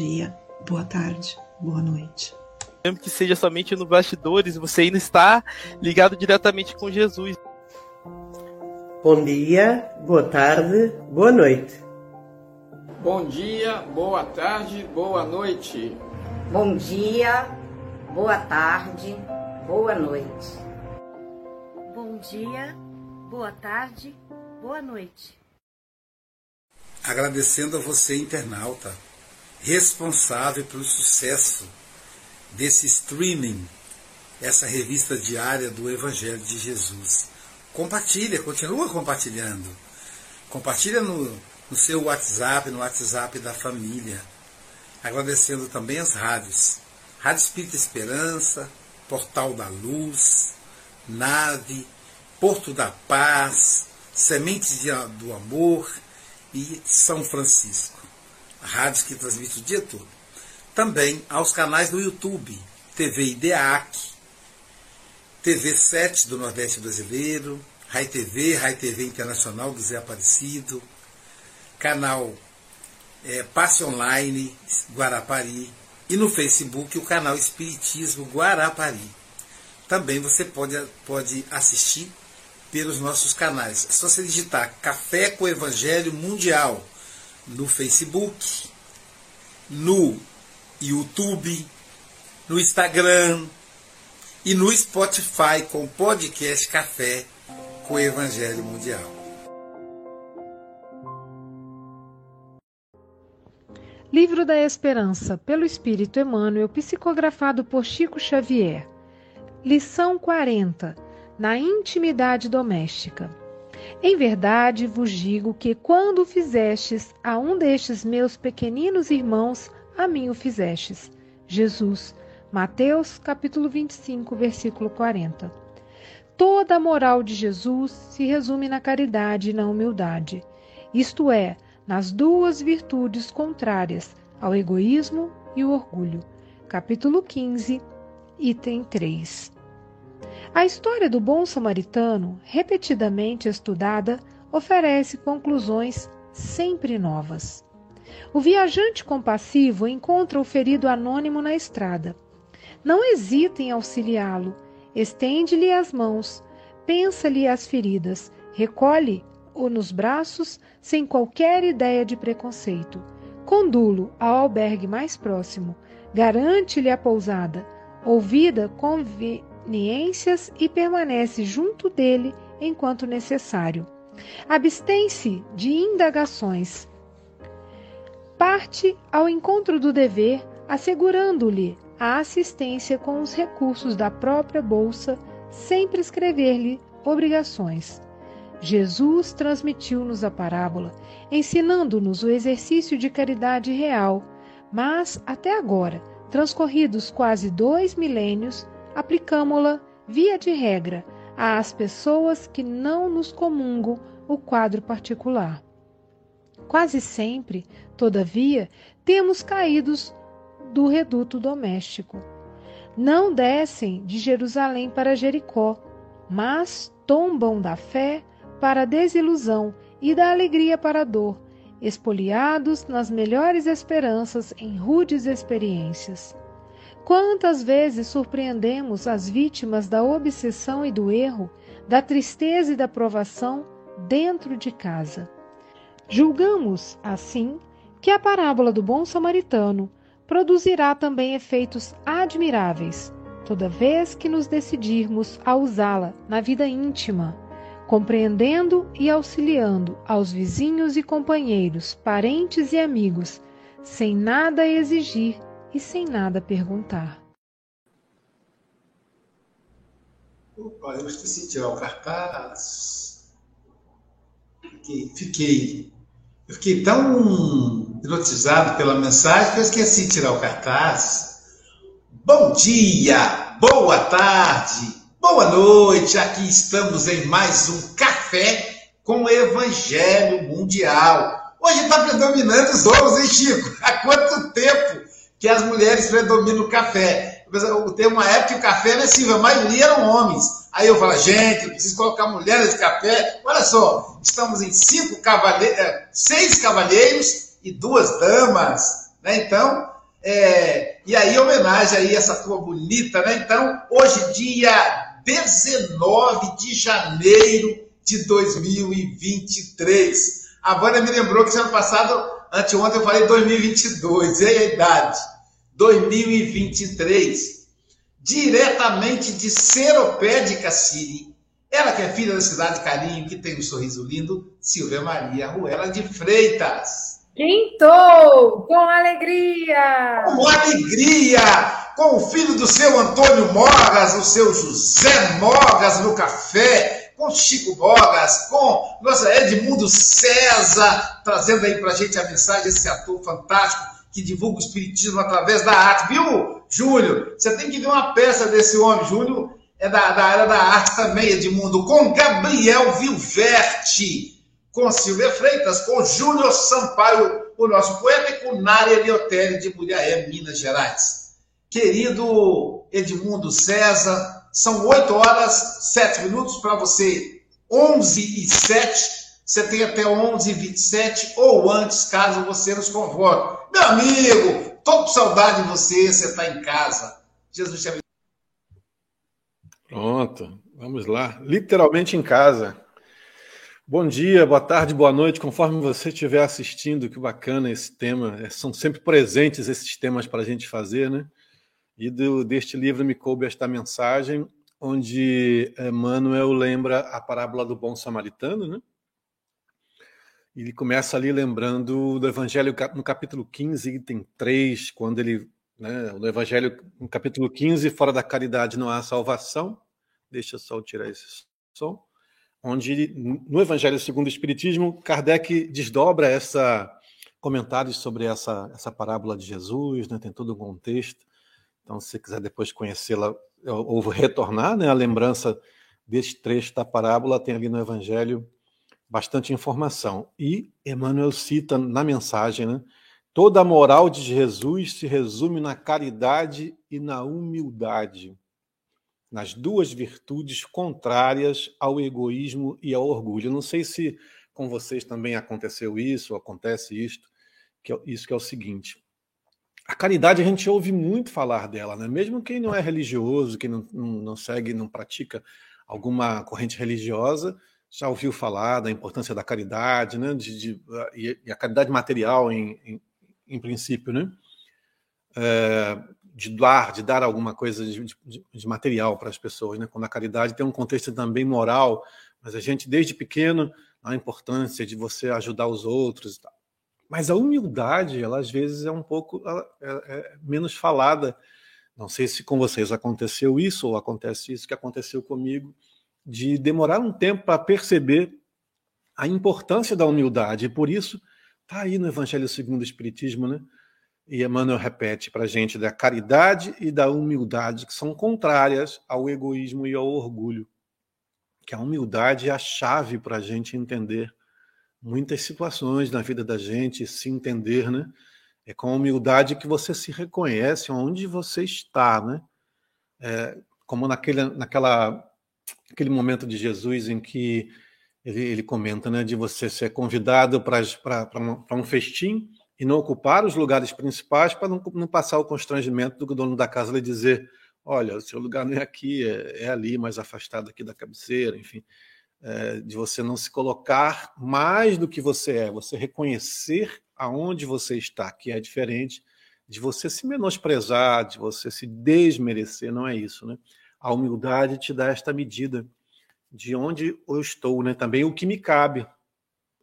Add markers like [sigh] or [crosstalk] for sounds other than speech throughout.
Bom dia, boa tarde, boa noite. Mesmo que seja somente no bastidores, você ainda está ligado diretamente com Jesus. Bom dia, boa tarde, boa noite. Bom dia, boa tarde, boa noite. Bom dia, boa tarde, boa noite. Bom dia, boa tarde, boa noite. Agradecendo a você, internauta, responsável pelo sucesso desse streaming, essa revista diária do Evangelho de Jesus. Compartilha, continua compartilhando. Compartilha no, no seu WhatsApp, no WhatsApp da família. Agradecendo também as rádios. Rádio Espírita Esperança, Portal da Luz, Nave, Porto da Paz, Sementes do Amor e São Francisco. Rádios que transmitem o dia todo também aos canais do YouTube, TV IDEAC, TV 7 do Nordeste Brasileiro, Rai TV, Rai TV Internacional do Zé Aparecido, canal é, Passe Online Guarapari e no Facebook o canal Espiritismo Guarapari. Também você pode, pode assistir pelos nossos canais. É só você digitar Café com Evangelho Mundial no Facebook, no YouTube, no Instagram e no Spotify com o podcast Café com o Evangelho Mundial. Livro da Esperança, pelo Espírito Emmanuel, psicografado por Chico Xavier. Lição 40. Na intimidade doméstica. Em verdade vos digo que quando fizestes a um destes meus pequeninos irmãos, a mim o fizestes. Jesus, Mateus capítulo 25, versículo 40. Toda a moral de Jesus se resume na caridade e na humildade, isto é, nas duas virtudes contrárias ao egoísmo e o orgulho. Capítulo 15, item 3. A história do bom samaritano, repetidamente estudada, oferece conclusões sempre novas. O viajante compassivo encontra o ferido anônimo na estrada. Não hesita em auxiliá-lo, estende-lhe as mãos, pensa-lhe as feridas, recolhe-o nos braços sem qualquer ideia de preconceito. Condulo ao albergue mais próximo, garante-lhe a pousada, ouvida conveniências e permanece junto dele enquanto necessário. Abstém-se de indagações, parte ao encontro do dever, assegurando-lhe a assistência com os recursos da própria bolsa, sem prescrever-lhe obrigações. Jesus transmitiu-nos a parábola, ensinando-nos o exercício de caridade real, mas, até agora, transcorridos quase dois milênios, aplicamo-la, via de regra, às pessoas que não nos comungam o quadro particular. Quase sempre, todavia, temos caídos do reduto doméstico. Não descem de Jerusalém para Jericó, mas tombam da fé para a desilusão e da alegria para a dor, espoliados nas melhores esperanças em rudes experiências. Quantas vezes surpreendemos as vítimas da obsessão e do erro, da tristeza e da provação dentro de casa? Julgamos, assim, que a parábola do bom samaritano produzirá também efeitos admiráveis, toda vez que nos decidirmos a usá-la na vida íntima, compreendendo e auxiliando aos vizinhos e companheiros, parentes e amigos, sem nada exigir e sem nada perguntar. Opa, eu esqueci de tirar o cartaz. Fiquei, fiquei eu fiquei tão hipnotizado pela mensagem que eu esqueci de tirar o cartaz. Bom dia, boa tarde, boa noite. Aqui estamos em mais um café com o Evangelho Mundial. Hoje está predominando os homens, hein, Chico? [laughs] Há quanto tempo que as mulheres predominam o café? Tem uma época que o café era assim, a maioria eram homens. Aí eu falo, gente, eu preciso colocar mulheres de café. Olha só, estamos em cinco cavalheiros, é, seis cavalheiros e duas damas. Né? Então, é, e aí, homenagem aí essa tua bonita, né? Então, hoje, dia 19 de janeiro de 2023. A Vânia me lembrou que ano passado, anteontem, eu falei 2022, e a idade? 2023. Diretamente de Seropé de Cassiri. Ela que é filha da cidade de Carinho, que tem um sorriso lindo, Silvia Maria Ruela de Freitas. Quintou! Com alegria! Com alegria! Com o filho do seu Antônio Mogas, o seu José Mogas no café, com Chico Mogas, com nossa Edmundo César, trazendo aí pra gente a mensagem desse ator fantástico que divulga o espiritismo através da arte. Viu, Júlio? Você tem que ver uma peça desse homem. Júlio é da, da área da arte também, Edmundo, com Gabriel Vilverte com Silvia Freitas, com Júnior Sampaio, o nosso poeta, e com Nária Liotelli de Muriaé, Minas Gerais. Querido Edmundo César, são 8 horas, 7 minutos para você, 11 e 7. Você tem até 11 e 27 ou antes, caso você nos convoque. Meu amigo, tô com saudade de você, você está em casa. Jesus te abençoe. Pronto, vamos lá. Literalmente em casa. Bom dia, boa tarde, boa noite, conforme você estiver assistindo, que bacana esse tema. É, são sempre presentes esses temas para a gente fazer, né? E do, deste livro me coube esta mensagem, onde Emmanuel lembra a parábola do bom samaritano, né? Ele começa ali lembrando do Evangelho no capítulo 15, item 3, quando ele. Né, no Evangelho, no capítulo 15, fora da caridade não há salvação. Deixa eu só tirar esse som onde no Evangelho segundo o Espiritismo, Kardec desdobra essa comentários sobre essa, essa parábola de Jesus, né? tem todo um contexto. Então, se quiser depois conhecê-la ou retornar né, a lembrança desse trecho da parábola, tem ali no Evangelho bastante informação. E Emmanuel cita na mensagem, né, toda a moral de Jesus se resume na caridade e na humildade nas duas virtudes contrárias ao egoísmo e ao orgulho. Não sei se com vocês também aconteceu isso, acontece isto, que é, isso que é o seguinte. A caridade a gente ouve muito falar dela, né? Mesmo quem não é religioso, quem não, não, não segue, não pratica alguma corrente religiosa, já ouviu falar da importância da caridade, né? De, de, e a caridade material, em, em, em princípio, né? É, de dar, de dar alguma coisa de, de, de material para as pessoas, né? Quando a caridade tem um contexto também moral, mas a gente desde pequeno a importância de você ajudar os outros e tal. Mas a humildade, ela às vezes é um pouco é, é menos falada. Não sei se com vocês aconteceu isso ou acontece isso que aconteceu comigo, de demorar um tempo para perceber a importância da humildade. E por isso está aí no Evangelho segundo o Espiritismo, né? E Emmanuel repete para a gente da caridade e da humildade, que são contrárias ao egoísmo e ao orgulho. Que a humildade é a chave para a gente entender muitas situações na vida da gente, se entender, né? É com humildade que você se reconhece onde você está, né? É, como naquele, naquela, aquele momento de Jesus em que ele, ele comenta, né, de você ser convidado para um festim e não ocupar os lugares principais para não, não, passar o constrangimento do dono da casa lhe dizer: olha, o seu lugar não é aqui, é, é ali, mais afastado aqui da cabeceira, enfim. É, de você não se colocar mais do que você é, você reconhecer aonde você está, que é diferente de você se menosprezar, de você se desmerecer, não é isso, né? A humildade te dá esta medida de onde eu estou, né? Também o que me cabe,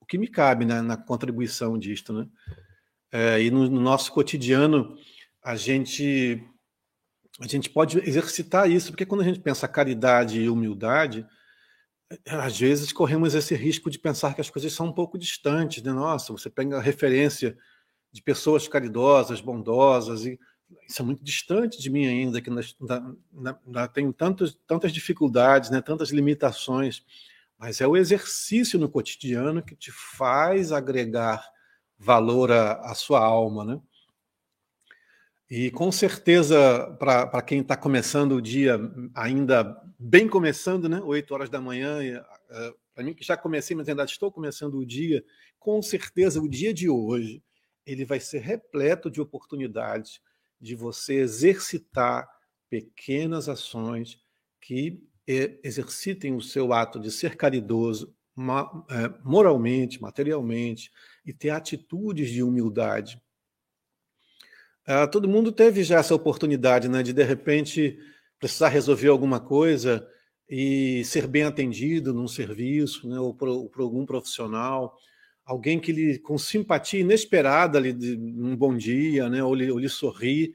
o que me cabe né? na contribuição disto, né? É, e no, no, nosso cotidiano a gente a gente pode exercitar isso, porque quando a gente pensa caridade e humildade, às vezes corremos esse risco de pensar que as coisas são um pouco distantes, né? Nossa, você pega a referência de pessoas caridosas, bondosas, e isso é muito distante de mim ainda, que na, tenho tantos, tantas dificuldades, né? tantas limitações, mas é o exercício no cotidiano que te faz agregar valor à, sua alma, né? E com certeza, para quem está começando o dia, ainda bem começando, né? 8 horas da manhã, uh, para mim que já comecei, mas ainda estou começando o dia, com certeza o dia de hoje ele vai ser repleto de oportunidades de você exercitar pequenas ações que exercitem o seu ato de ser caridoso é, moralmente, materialmente, e ter atitudes de humildade. Ah, todo mundo teve já essa oportunidade né, de, de repente, precisar resolver alguma coisa e ser bem atendido num serviço, né, ou por, por algum profissional, alguém que lhe, com simpatia inesperada, lhe, um bom dia, né, ou, lhe, ou lhe sorri,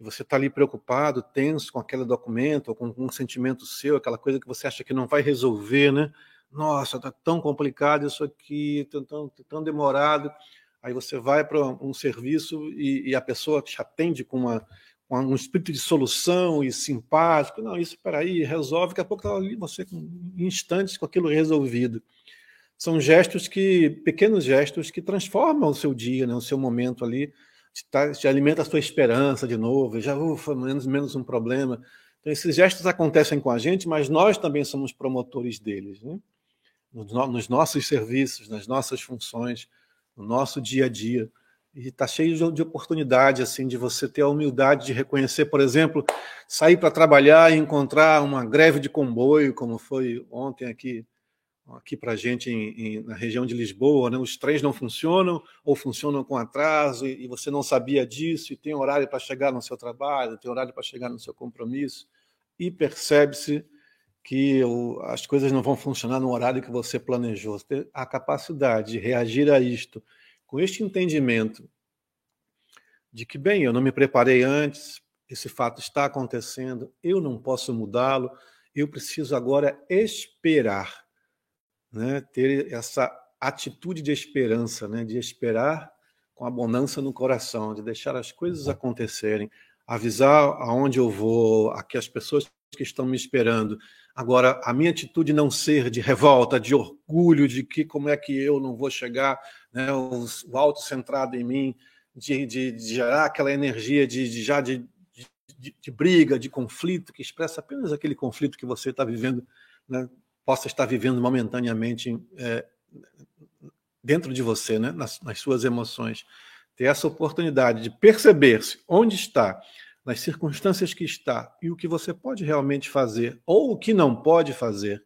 e você está ali preocupado, tenso com aquele documento, ou com um sentimento seu, aquela coisa que você acha que não vai resolver, né? Nossa, está tão complicado isso aqui, tão, tão, tão demorado. Aí você vai para um serviço e, e, a pessoa te atende com, uma, um espírito de solução e simpático. Não, isso, peraí, resolve. Daqui a pouco está ali você em instantes com aquilo resolvido. São gestos que, pequenos gestos que transformam o seu dia, né, o seu momento ali te, te alimenta a sua esperança de novo, já ufa, menos, menos um problema. Então, esses gestos acontecem com a gente, mas nós também somos promotores deles, né? nos, nos nossos serviços, nas nossas funções, no nosso dia a dia. E está cheio de, de oportunidade, assim, de você ter a humildade de reconhecer, por exemplo, sair para trabalhar e encontrar uma greve de comboio, como foi ontem aqui aqui para a gente em, em, na região de Lisboa, né? os trens não funcionam ou funcionam com atraso e, e você não sabia disso e tem horário para chegar no seu trabalho, tem horário para chegar no seu compromisso e percebe-se que as coisas não vão funcionar no horário que você planejou. Você ter a capacidade de reagir a isto com este entendimento de que, bem, eu não me preparei antes, esse fato está acontecendo, eu não posso mudá-lo, eu preciso agora esperar né, ter essa atitude de esperança, né, de esperar com abundância no coração, de deixar as coisas acontecerem, avisar aonde eu vou, aqui as pessoas que estão me esperando. Agora, a minha atitude não ser de revolta, de orgulho, de que como é que eu não vou chegar, né, o, o auto-centrado em mim, de, de, de, gerar aquela energia de, de já de, de, briga, de conflito, que expressa apenas aquele conflito que você está vivendo né, possa estar vivendo momentaneamente é, dentro de você, né? nas, nas suas emoções. Ter essa oportunidade de perceber-se onde está, nas circunstâncias que está e o que você pode realmente fazer ou o que não pode fazer,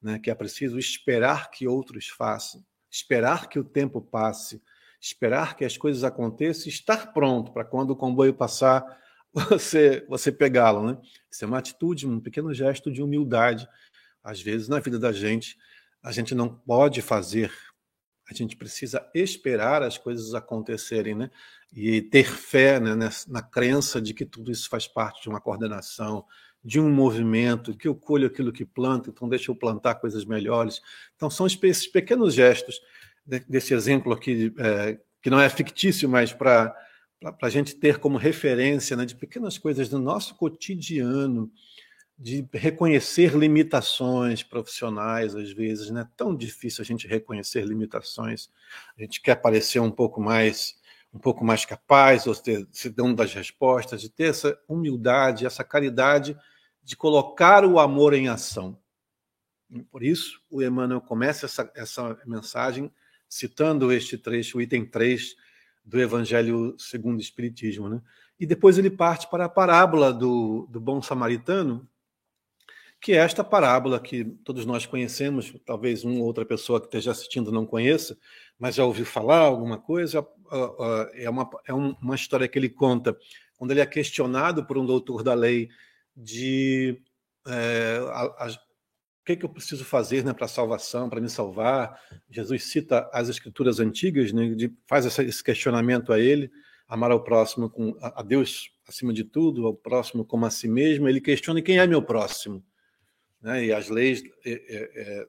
né? que é preciso esperar que outros façam, esperar que o tempo passe, esperar que as coisas aconteçam, estar pronto para quando o comboio passar [laughs] você você pegá-lo, né? Isso é uma atitude, um pequeno gesto de humildade às vezes, na vida da gente, a gente não pode fazer, a gente precisa esperar as coisas acontecerem, né? E ter fé né, nessa, na crença de que tudo isso faz parte de uma coordenação, de um movimento, que eu colho aquilo que planto, então deixa eu plantar coisas melhores. Então, são esses pequenos gestos desse exemplo aqui, é, que não é fictício, mas para a gente ter como referência né, de pequenas coisas do nosso cotidiano, de reconhecer limitações profissionais, às vezes, né? Tão difícil a gente reconhecer limitações. A gente quer parecer um pouco mais um pouco mais capaz, ou ter, se dando das respostas, de ter essa humildade, essa caridade de colocar o amor em ação. E por isso, o Emmanuel começa essa, essa mensagem citando este trecho, o item 3 do Evangelho segundo o Espiritismo. Né? E depois ele parte para a parábola do, do bom samaritano, que é esta parábola que todos nós conhecemos, talvez uma ou outra pessoa que esteja assistindo não conheça, mas já ouviu falar alguma coisa. É uma, é uma história que ele conta quando ele é questionado por um doutor da lei de é, a, a, o que, que eu preciso fazer né, para a salvação, para me salvar. Jesus cita as escrituras antigas, né, de, faz esse questionamento a ele, amar ao próximo com a Deus acima de tudo, ao próximo como a si mesmo. Ele questiona quem é meu próximo né, e as leis é, é,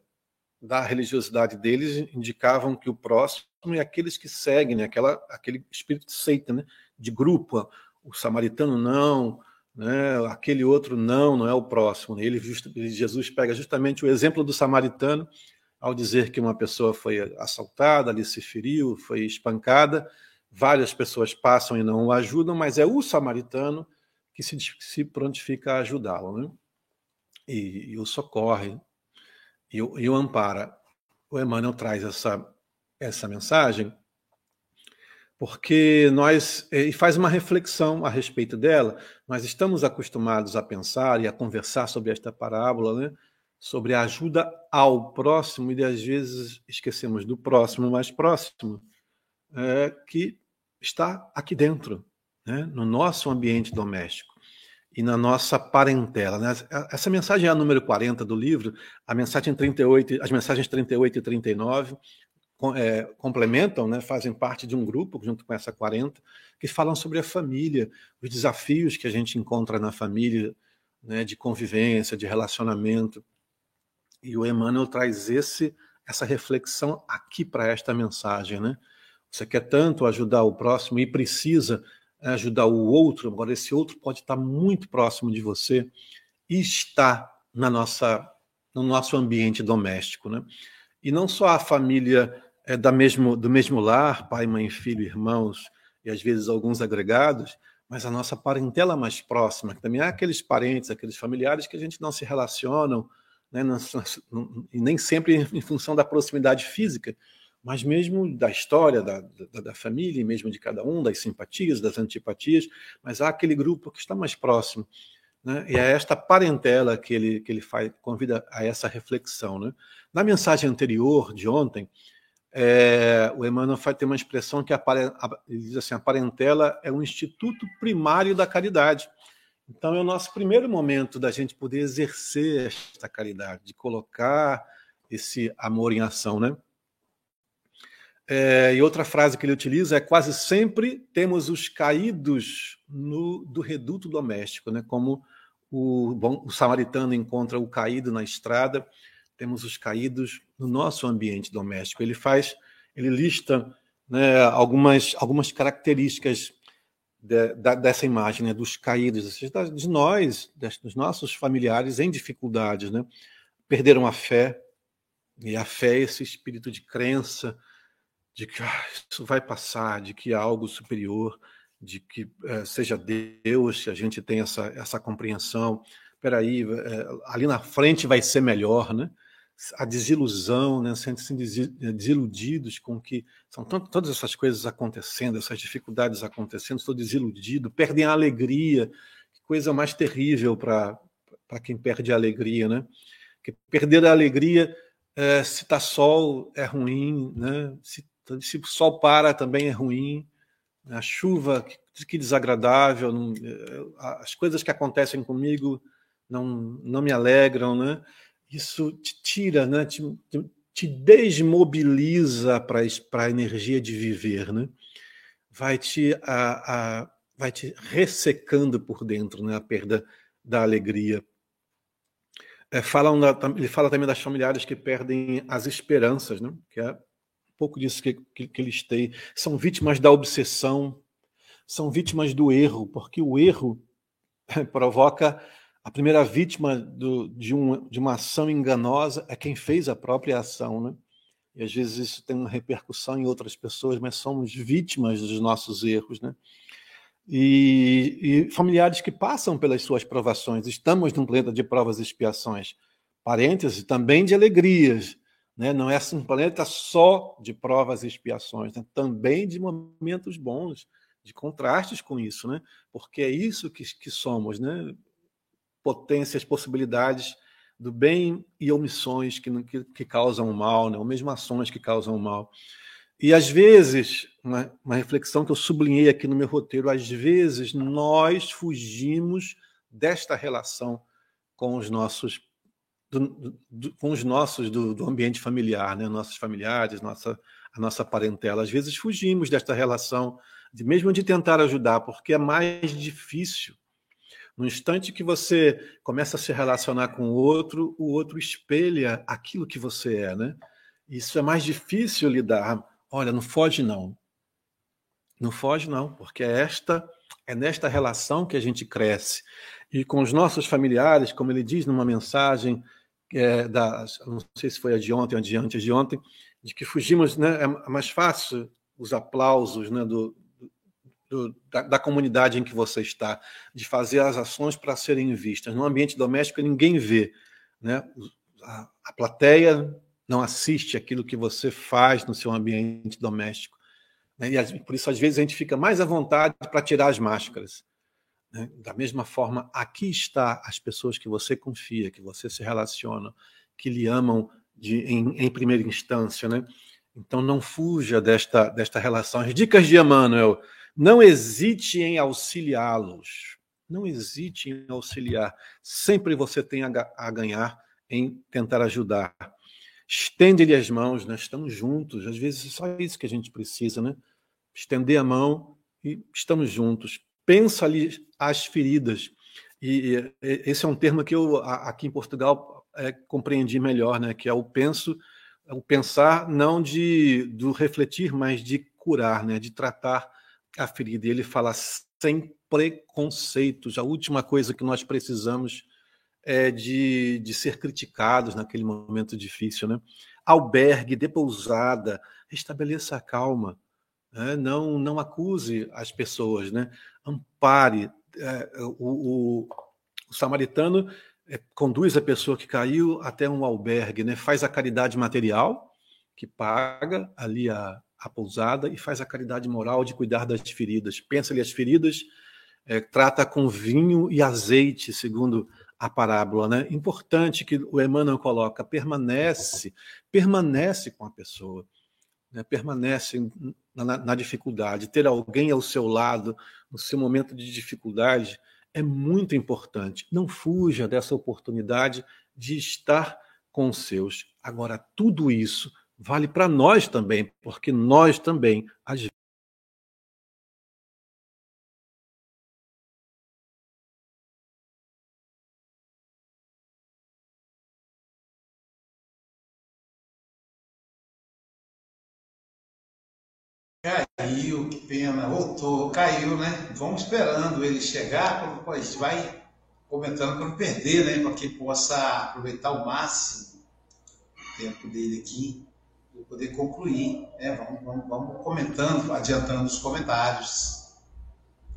da religiosidade deles indicavam que o próximo é aqueles que seguem, né, aquela, aquele espírito de seita, né, de grupo. O samaritano não, né, aquele outro não, não é o próximo. Né. Ele, Jesus pega justamente o exemplo do samaritano ao dizer que uma pessoa foi assaltada, ali se feriu, foi espancada, várias pessoas passam e não o ajudam, mas é o samaritano que se, se prontifica a ajudá-lo. Né? E, e o socorre e o, e o ampara. O Emmanuel traz essa, essa mensagem porque nós e faz uma reflexão a respeito dela. Nós estamos acostumados a pensar e a conversar sobre esta parábola, né? sobre a ajuda ao próximo e às vezes esquecemos do próximo mais próximo, é, que está aqui dentro, né? no nosso ambiente doméstico e na nossa parentela. Né? Essa mensagem é a número 40 do livro, a mensagem 38, as mensagens 38 e 39 é, complementam, né, fazem parte de um grupo, junto com essa 40, que falam sobre a família, os desafios que a gente encontra na família, né, de convivência, de relacionamento. E o Emmanuel traz esse, essa reflexão aqui para esta mensagem. Né? Você quer tanto ajudar o próximo e precisa ajudar o outro, agora esse outro pode estar muito próximo de você e está na nossa, no nosso ambiente doméstico. Né? E não só a família é da mesmo, do mesmo lar, pai, mãe, filho, irmãos e às vezes alguns agregados, mas a nossa parentela mais próxima, que também há aqueles parentes, aqueles familiares que a gente não se relacionam, né, não, não, nem sempre em função da proximidade física, mas mesmo da história da, da, da, família, mesmo de cada um, das simpatias, das antipatias, mas há aquele grupo que está mais próximo. Né? E é esta parentela que ele, que ele faz, convida a essa reflexão. Né? Na mensagem anterior de ontem, é, o Emmanuel vai ter uma expressão que a, ele diz assim: a parentela é um instituto primário da caridade. Então, é o nosso primeiro momento da gente poder exercer esta caridade, de colocar esse amor em ação, né? É, e outra frase que ele utiliza é quase sempre temos os caídos no, do reduto doméstico, né? Como o, bom, o samaritano encontra o caído na estrada, temos os caídos no nosso ambiente doméstico. Ele faz, ele lista né, algumas, algumas características de, de, dessa imagem, né, dos caídos, de nós, dos nossos familiares em dificuldades, né? Perderam a fé, e a fé é esse espírito de crença, de que ah, isso vai passar, de que há algo superior, de que é, seja Deus, que a gente tem essa, essa compreensão. Espera aí, é, ali na frente vai ser melhor, né? a desilusão, né? sentem-se desiludidos com que são tanto, todas essas coisas acontecendo, essas dificuldades acontecendo, estou desiludido, perdem a alegria, que coisa mais terrível para quem perde a alegria, né? Que perder a alegria, é, se está sol é ruim, né? Se, se, o sol para também é ruim, a chuva que, desagradável, não, é, as coisas que acontecem comigo não, não me alegram, né? isso te tira, né? te, te desmobiliza para a energia de viver, né? vai, te, a, a, vai te ressecando por dentro né? a perda da alegria. É, ele fala também das familiares que perdem as esperanças, né? que é pouco disso que, que, que eles têm. São vítimas da obsessão, são vítimas do erro, porque o erro [laughs] provoca a primeira vítima do, de, um, de uma ação enganosa é quem fez a própria ação, né? E às vezes isso tem uma repercussão em outras pessoas, mas somos vítimas dos nossos erros, né? E, e, familiares que passam pelas suas provações. Estamos num planeta de provas e expiações. Parênteses, também de alegrias. Né? Não é um planeta só de provas e expiações, né? também de momentos bons, de contrastes com isso, né? porque é isso que, que somos. Né? potências, possibilidades do bem e omissões que, que, que causam mal, né? ou mesmo ações que causam mal. E às vezes, uma, uma, reflexão que eu sublinhei aqui no meu roteiro, às vezes nós fugimos desta relação com os nossos do, do, com os nossos do, do, ambiente familiar, né? nossos familiares, nossa, a nossa parentela. Às vezes fugimos desta relação, de mesmo de tentar ajudar, porque é mais difícil no instante que você começa a se relacionar com o outro, o outro espelha aquilo que você é, né? Isso é mais difícil lidar. Olha, não foge não. Não foge não, porque é esta é nesta relação que a gente cresce. E com os nossos familiares, como ele diz numa mensagem é, da, não sei se foi a de ontem ou de antes de ontem, de que fugimos, né? É mais fácil os aplausos, né, do, do, da, da, comunidade em que você está, de fazer as ações para serem vistas. No ambiente doméstico, ninguém vê. Né? A, a plateia não assiste aquilo que você faz no seu ambiente doméstico. Né? E por isso, às vezes, a gente fica mais à vontade para tirar as máscaras. Né? Da mesma forma, aqui está as pessoas que você confia, que você se relaciona, que lhe amam de, em, em primeira instância. Né? Então, não fuja desta, desta relação. As dicas de Emmanuel. Não hesite em auxiliá-los. Não hesite em auxiliar. Sempre você tem a ganhar em tentar ajudar. Estende-lhe as mãos, né? estamos juntos. Às vezes é só isso que a gente precisa, né? Estender a mão e estamos juntos. Pensa ali as feridas. E, esse é um termo que eu aqui em Portugal é, compreendi melhor, né? Que é o penso, é o pensar não de do refletir, mas de curar, né? De tratar a ferida. E ele fala sem preconceitos. A última coisa que nós precisamos é, de, de ser criticados naquele momento difícil. Né? Albergue, dê pousada, restabeleça a calma. Né? Não, não acuse as pessoas, né? ampare. É, o, o, o, samaritano é, conduz a pessoa que caiu até um albergue, né? faz a caridade material, que paga ali a, a pousada, e faz a caridade moral de cuidar das feridas. Pensa-lhe as feridas, é, trata com vinho e azeite, segundo a parábola, né? Importante que o Emmanuel coloca, permanece, permanece com a pessoa, né? permanece na, na, dificuldade. Ter alguém ao seu lado no seu momento de dificuldade é muito importante. Não fuja dessa oportunidade de estar com os seus. Agora, tudo isso vale para nós também, porque nós também, às pena, voltou, caiu, né? Vamos esperando ele chegar, a gente vai comentando para não perder, né? Para que possa aproveitar o máximo o tempo dele aqui e poder concluir. Né? Vamos, vamos, vamos comentando, adiantando os comentários.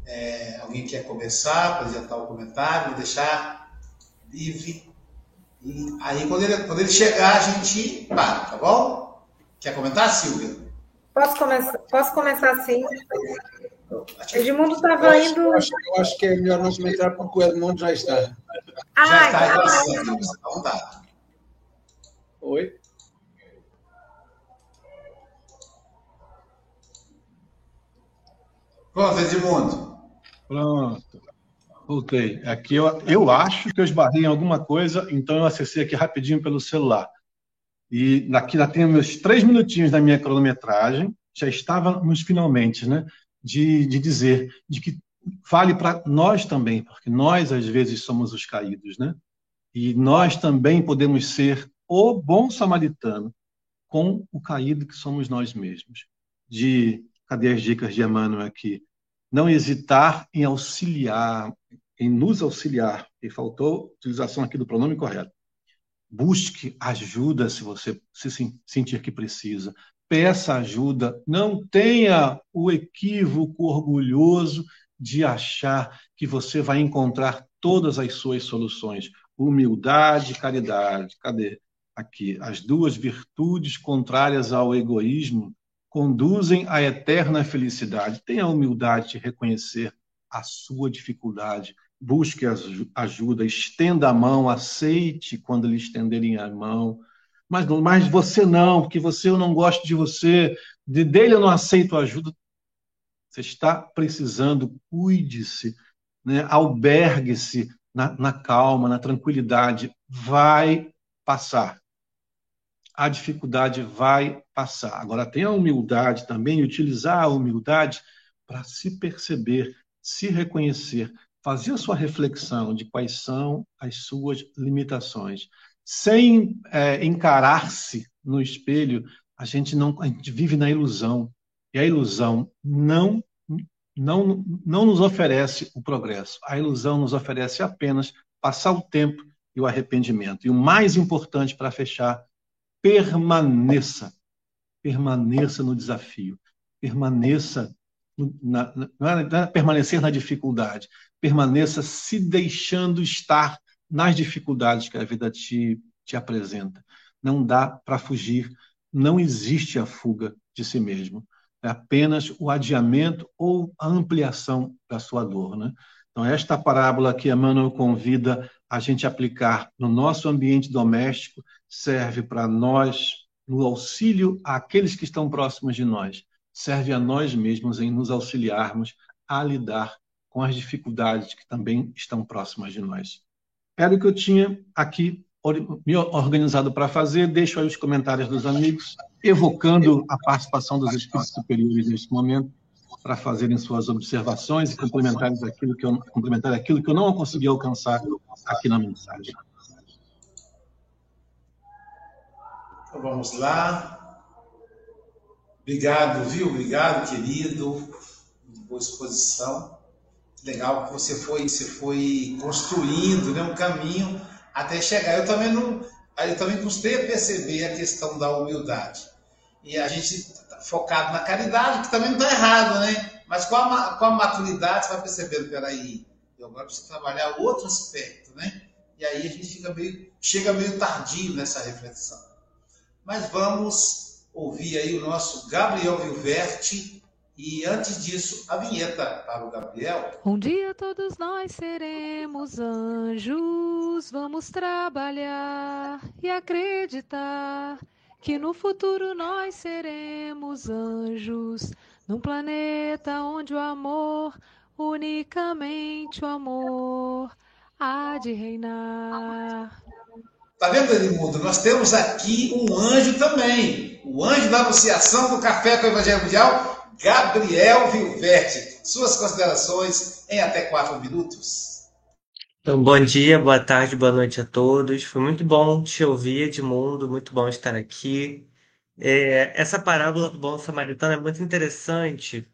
É, alguém quer começar para adiantar o comentário, deixar livre. E aí, quando ele, quando ele chegar, a gente para, tá bom? Quer comentar, Silvia? Posso começar, posso começar sim. Edmundo estava indo. Eu acho, eu acho, que é melhor não comentar porque o Edmundo já está. Ah, já está, então, então tá. Oi? Pronto, Edmundo. Pronto. Voltei. Aqui eu, eu acho que eu esbarrei em alguma coisa, então eu acessei aqui rapidinho pelo celular. E aqui já tenho meus três minutinhos da minha cronometragem, já estávamos finalmente, né? De, de dizer de que vale para nós também, porque nós às vezes somos os caídos, né? E nós também podemos ser o bom samaritano com o caído que somos nós mesmos. De cadê as dicas de Emmanuel aqui? Não hesitar em auxiliar, em nos auxiliar. E faltou a utilização aqui do pronome correto Busque ajuda se você se sentir que precisa. Peça ajuda. Não tenha o equívoco orgulhoso de achar que você vai encontrar todas as suas soluções. Humildade e caridade. Cadê? Aqui. As duas virtudes contrárias ao egoísmo conduzem à eterna felicidade. Tenha a humildade de reconhecer a sua dificuldade busque ajuda, estenda a mão, aceite quando lhe estenderem a mão. Mas, mas você não, porque você eu não gosto de você, de, dele eu não aceito ajuda. Você está precisando, cuide-se, né? albergue-se na, na calma, na tranquilidade. Vai passar. A dificuldade vai passar. Agora, tenha a humildade também, utilizar a humildade para se perceber, se reconhecer, fazer a sua reflexão de quais são as suas limitações, sem é, encarar-se no espelho, a gente não a gente vive na ilusão e a ilusão não não não nos oferece o progresso. A ilusão nos oferece apenas passar o tempo e o arrependimento. E o mais importante para fechar, permaneça. Permaneça no desafio. Permaneça na, na, não é permanecer na dificuldade, permaneça se deixando estar nas dificuldades que a vida te, te apresenta. Não dá para fugir, não existe a fuga de si mesmo. é apenas o adiamento ou a ampliação da sua dor. Né? Então, esta parábola que Emmanuel convida a gente aplicar no nosso ambiente doméstico serve para nós, no auxílio àqueles que estão próximos de nós, serve a nós mesmos em nos auxiliarmos a lidar com as dificuldades que também estão próximas de nós. Era o que eu tinha aqui me organizado para fazer. Deixo aí os comentários dos amigos, evocando a participação dos espíritos superiores neste momento, para fazerem suas observações e complementar aquilo que eu, complementar aquilo que eu não consegui alcançar aqui na mensagem. Então vamos lá. Obrigado, viu? Obrigado, querido. Boa exposição. Legal que você foi, você foi construindo né, um caminho até chegar. Eu também não, eu também custei a perceber a questão da humildade. E a gente tá focado na caridade, que também não está errado, né? Mas com a, com a maturidade você vai percebendo, peraí, eu agora preciso trabalhar outro aspecto, né? E aí a gente fica meio, chega meio tardio nessa reflexão. Mas vamos ouvir aí o nosso Gabriel Vilverti, e antes disso, a vinheta para o Gabriel. Um dia todos nós seremos anjos, vamos trabalhar e acreditar que no futuro nós seremos anjos, num planeta onde o amor, unicamente o amor, há de reinar. Tá vendo, Edmundo? Nós temos aqui um anjo também. O anjo da anunciação do Café com o Evangelho Mundial, Gabriel Vilverte. Suas considerações em até quatro minutos. Então, bom dia, boa tarde, boa noite a todos. Foi muito bom te ouvir, Edmundo, muito bom estar aqui. É, essa parábola do bom samaritano é muito interessante.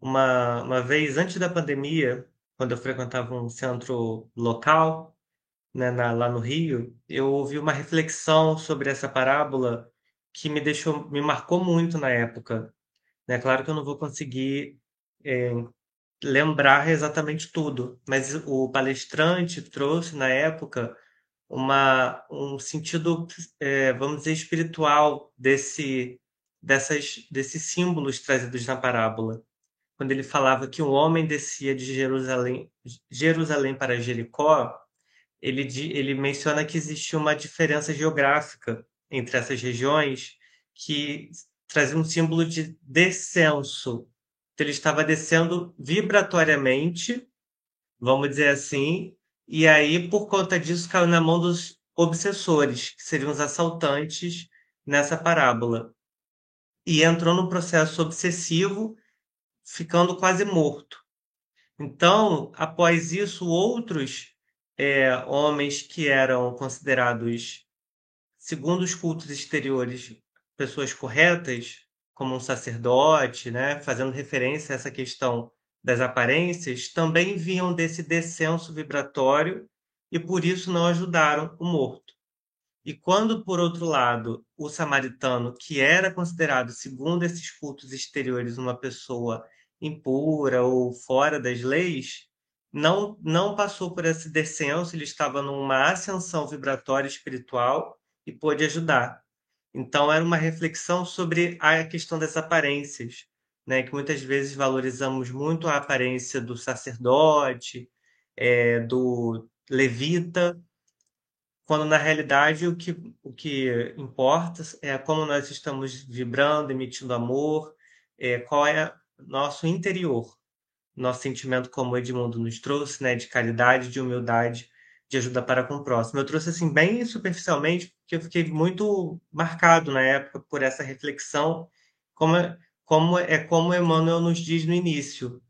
Uma, uma vez antes da pandemia, quando eu frequentava um centro local, né, na, lá no Rio, eu ouvi uma reflexão sobre essa parábola que me deixou, me marcou muito na época. É claro que eu não vou conseguir é, lembrar exatamente tudo, mas o palestrante trouxe na época uma, um sentido, é, vamos dizer, espiritual desse, dessas, desses símbolos trazidos na parábola. Quando ele falava que um homem descia de Jerusalém, Jerusalém para Jericó, ele, ele menciona que existia uma diferença geográfica entre essas regiões que trazia um símbolo de descenso. Então, ele estava descendo vibratoriamente, vamos dizer assim, e aí, por conta disso, caiu na mão dos obsessores, que seriam os assaltantes nessa parábola. E entrou num processo obsessivo, ficando quase morto. Então, após isso, outros é, homens que eram considerados, segundo os cultos exteriores, pessoas corretas, como um sacerdote, né, fazendo referência a essa questão das aparências, também vinham desse descenso vibratório e por isso não ajudaram o morto. E quando, por outro lado, o samaritano, que era considerado, segundo esses cultos exteriores, uma pessoa impura ou fora das leis, não, não passou por esse descenso, ele estava numa ascensão vibratória espiritual e pôde ajudar. Então, era uma reflexão sobre a questão das aparências, né? que muitas vezes valorizamos muito a aparência do sacerdote, é, do levita, quando na realidade o que, o que importa é como nós estamos vibrando, emitindo amor, é, qual é nosso interior, nosso sentimento, como Edmundo nos trouxe, né, de caridade, de humildade, de ajuda para com o próximo. Eu trouxe assim bem superficialmente, porque eu fiquei muito marcado na época por essa reflexão, como é, como é como Emmanuel nos diz no início.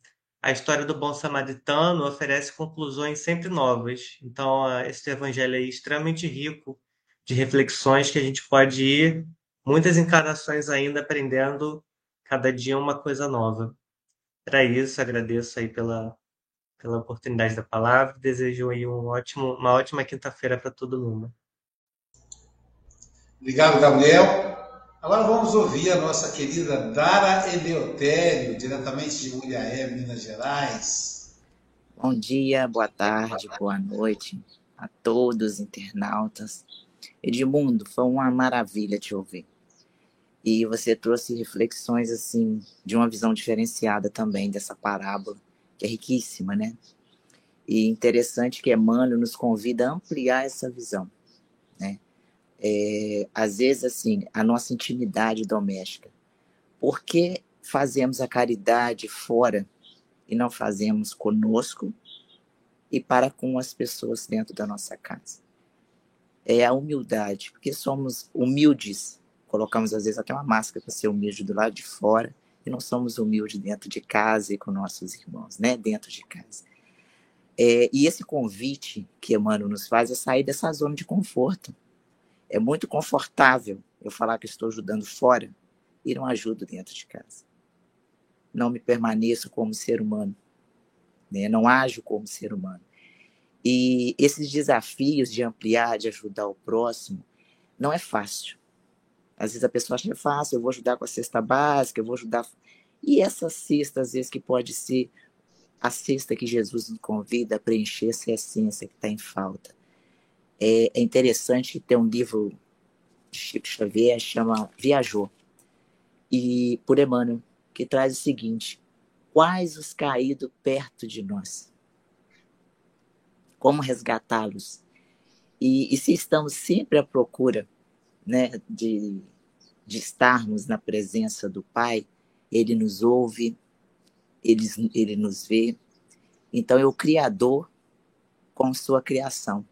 A história do bom samaritano oferece conclusões sempre novas. Então, esse evangelho é extremamente rico de reflexões que a gente pode ir muitas encarnações ainda aprendendo cada dia uma coisa nova. Para isso, agradeço aí pela pela oportunidade da palavra. Desejo aí um ótimo, uma ótima quinta-feira para todo mundo. Obrigado, Gabriel. Agora vamos ouvir a nossa querida Dara Eleutério, diretamente de Mulheré, Minas Gerais. Bom dia, boa tarde, boa noite a todos os internautas. Edmundo, foi uma maravilha te ouvir. E você trouxe reflexões assim de uma visão diferenciada também dessa parábola, que é riquíssima, né? E interessante que Emmanuel nos convida a ampliar essa visão, né? É, às vezes assim, a nossa intimidade doméstica. Por que fazemos a caridade fora e não fazemos conosco e para com as pessoas dentro da nossa casa? É a humildade, porque somos humildes colocamos às vezes até uma máscara para ser humilde do lado de fora e não somos humildes dentro de casa e com nossos irmãos, né? Dentro de casa. É, e esse convite que Emmanuel nos faz é sair dessa zona de conforto. É muito confortável eu falar que estou ajudando fora e não ajudo dentro de casa. Não me permaneço como ser humano, né? não ajo como ser humano. E esses desafios de ampliar, de ajudar o próximo, não é fácil. Às vezes a pessoa acha que é fácil, eu vou ajudar com a cesta básica, eu vou ajudar. E essa cesta, às vezes, que pode ser a cesta que Jesus nos convida a preencher essa essência que está em falta. É, é interessante ter um livro de Chico Xavier, chama Viajou, e por Emmanuel, que traz o seguinte: quais os caídos perto de nós? Como resgatá-los? E, e se estamos sempre à procura né, de, de estarmos na presença do Pai, ele nos ouve, ele, ele nos vê. Então, é o Criador com sua criação.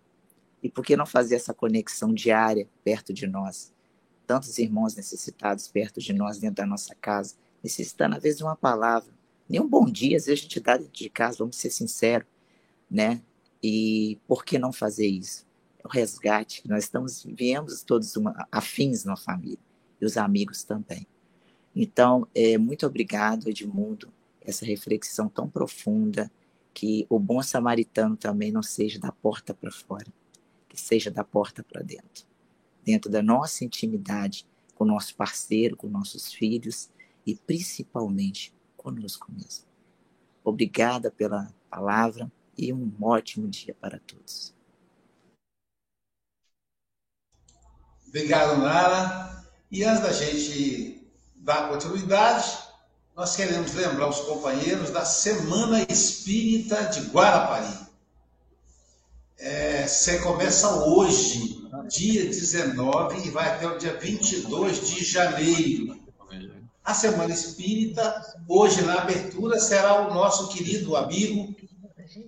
E por que não fazer essa conexão diária perto de nós? Tantos irmãos necessitados perto de nós, dentro da nossa casa, necessitando, às vezes, de uma palavra. Nem um bom dia, às vezes a gente dá dentro de casa, vamos ser sinceros, né? E por que não fazer isso? O resgate. Nós estamos, viemos todos uma, afins na família, e os amigos também. Então, é, muito obrigado, Edmundo, essa reflexão tão profunda, que o bom samaritano também não seja da porta para fora, que seja da porta para dentro. Dentro da nossa intimidade com o nosso parceiro, com nossos filhos e principalmente conosco mesmo. Obrigada pela palavra e um ótimo dia para todos. Obrigado, Nara. E antes da gente dar continuidade, nós queremos lembrar os companheiros da Semana Espírita de Guarapari. É, você começa hoje, dia 19, e vai até o dia 22 de janeiro. A Semana Espírita, hoje na abertura, será o nosso querido amigo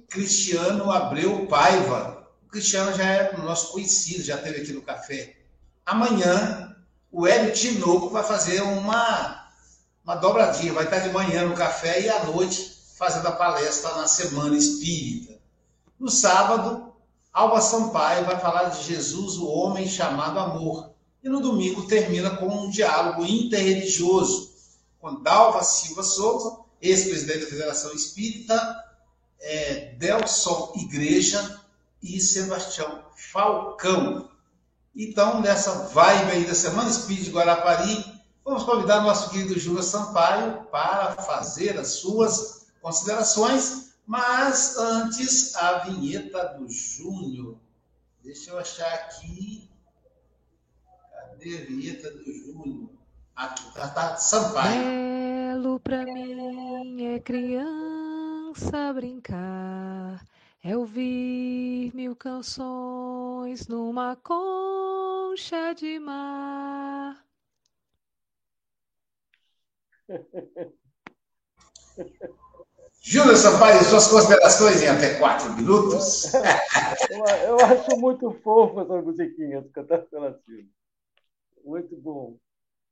Cristiano Abreu Paiva. O Cristiano já é nosso conhecido, já esteve aqui no café Amanhã, o Hélio Tinoco vai fazer uma, uma dobradinha. Vai estar de manhã no café e à noite fazendo a palestra na Semana Espírita. No sábado, Alba Sampaio vai falar de Jesus, o homem chamado amor. E no domingo termina com um diálogo interreligioso com Dalva Silva Souza, ex-presidente da Federação Espírita, é, Delson Igreja e Sebastião Falcão. Então, nessa vibe aí da Semana de Guarapari, vamos convidar nosso querido Júlio Sampaio para fazer as suas considerações, mas antes a vinheta do Júnior. Deixa eu achar aqui. Cadê a vinheta do Júnior? Aqui, tá, tá Sampaio. Belo pra mim é criança brincar é ouvir mil canções numa concha de mar. Júlio Sampaio, suas considerações em até quatro minutos. [laughs] eu, acho muito fofo essa musiquinha cantada pela Silvia. Muito bom.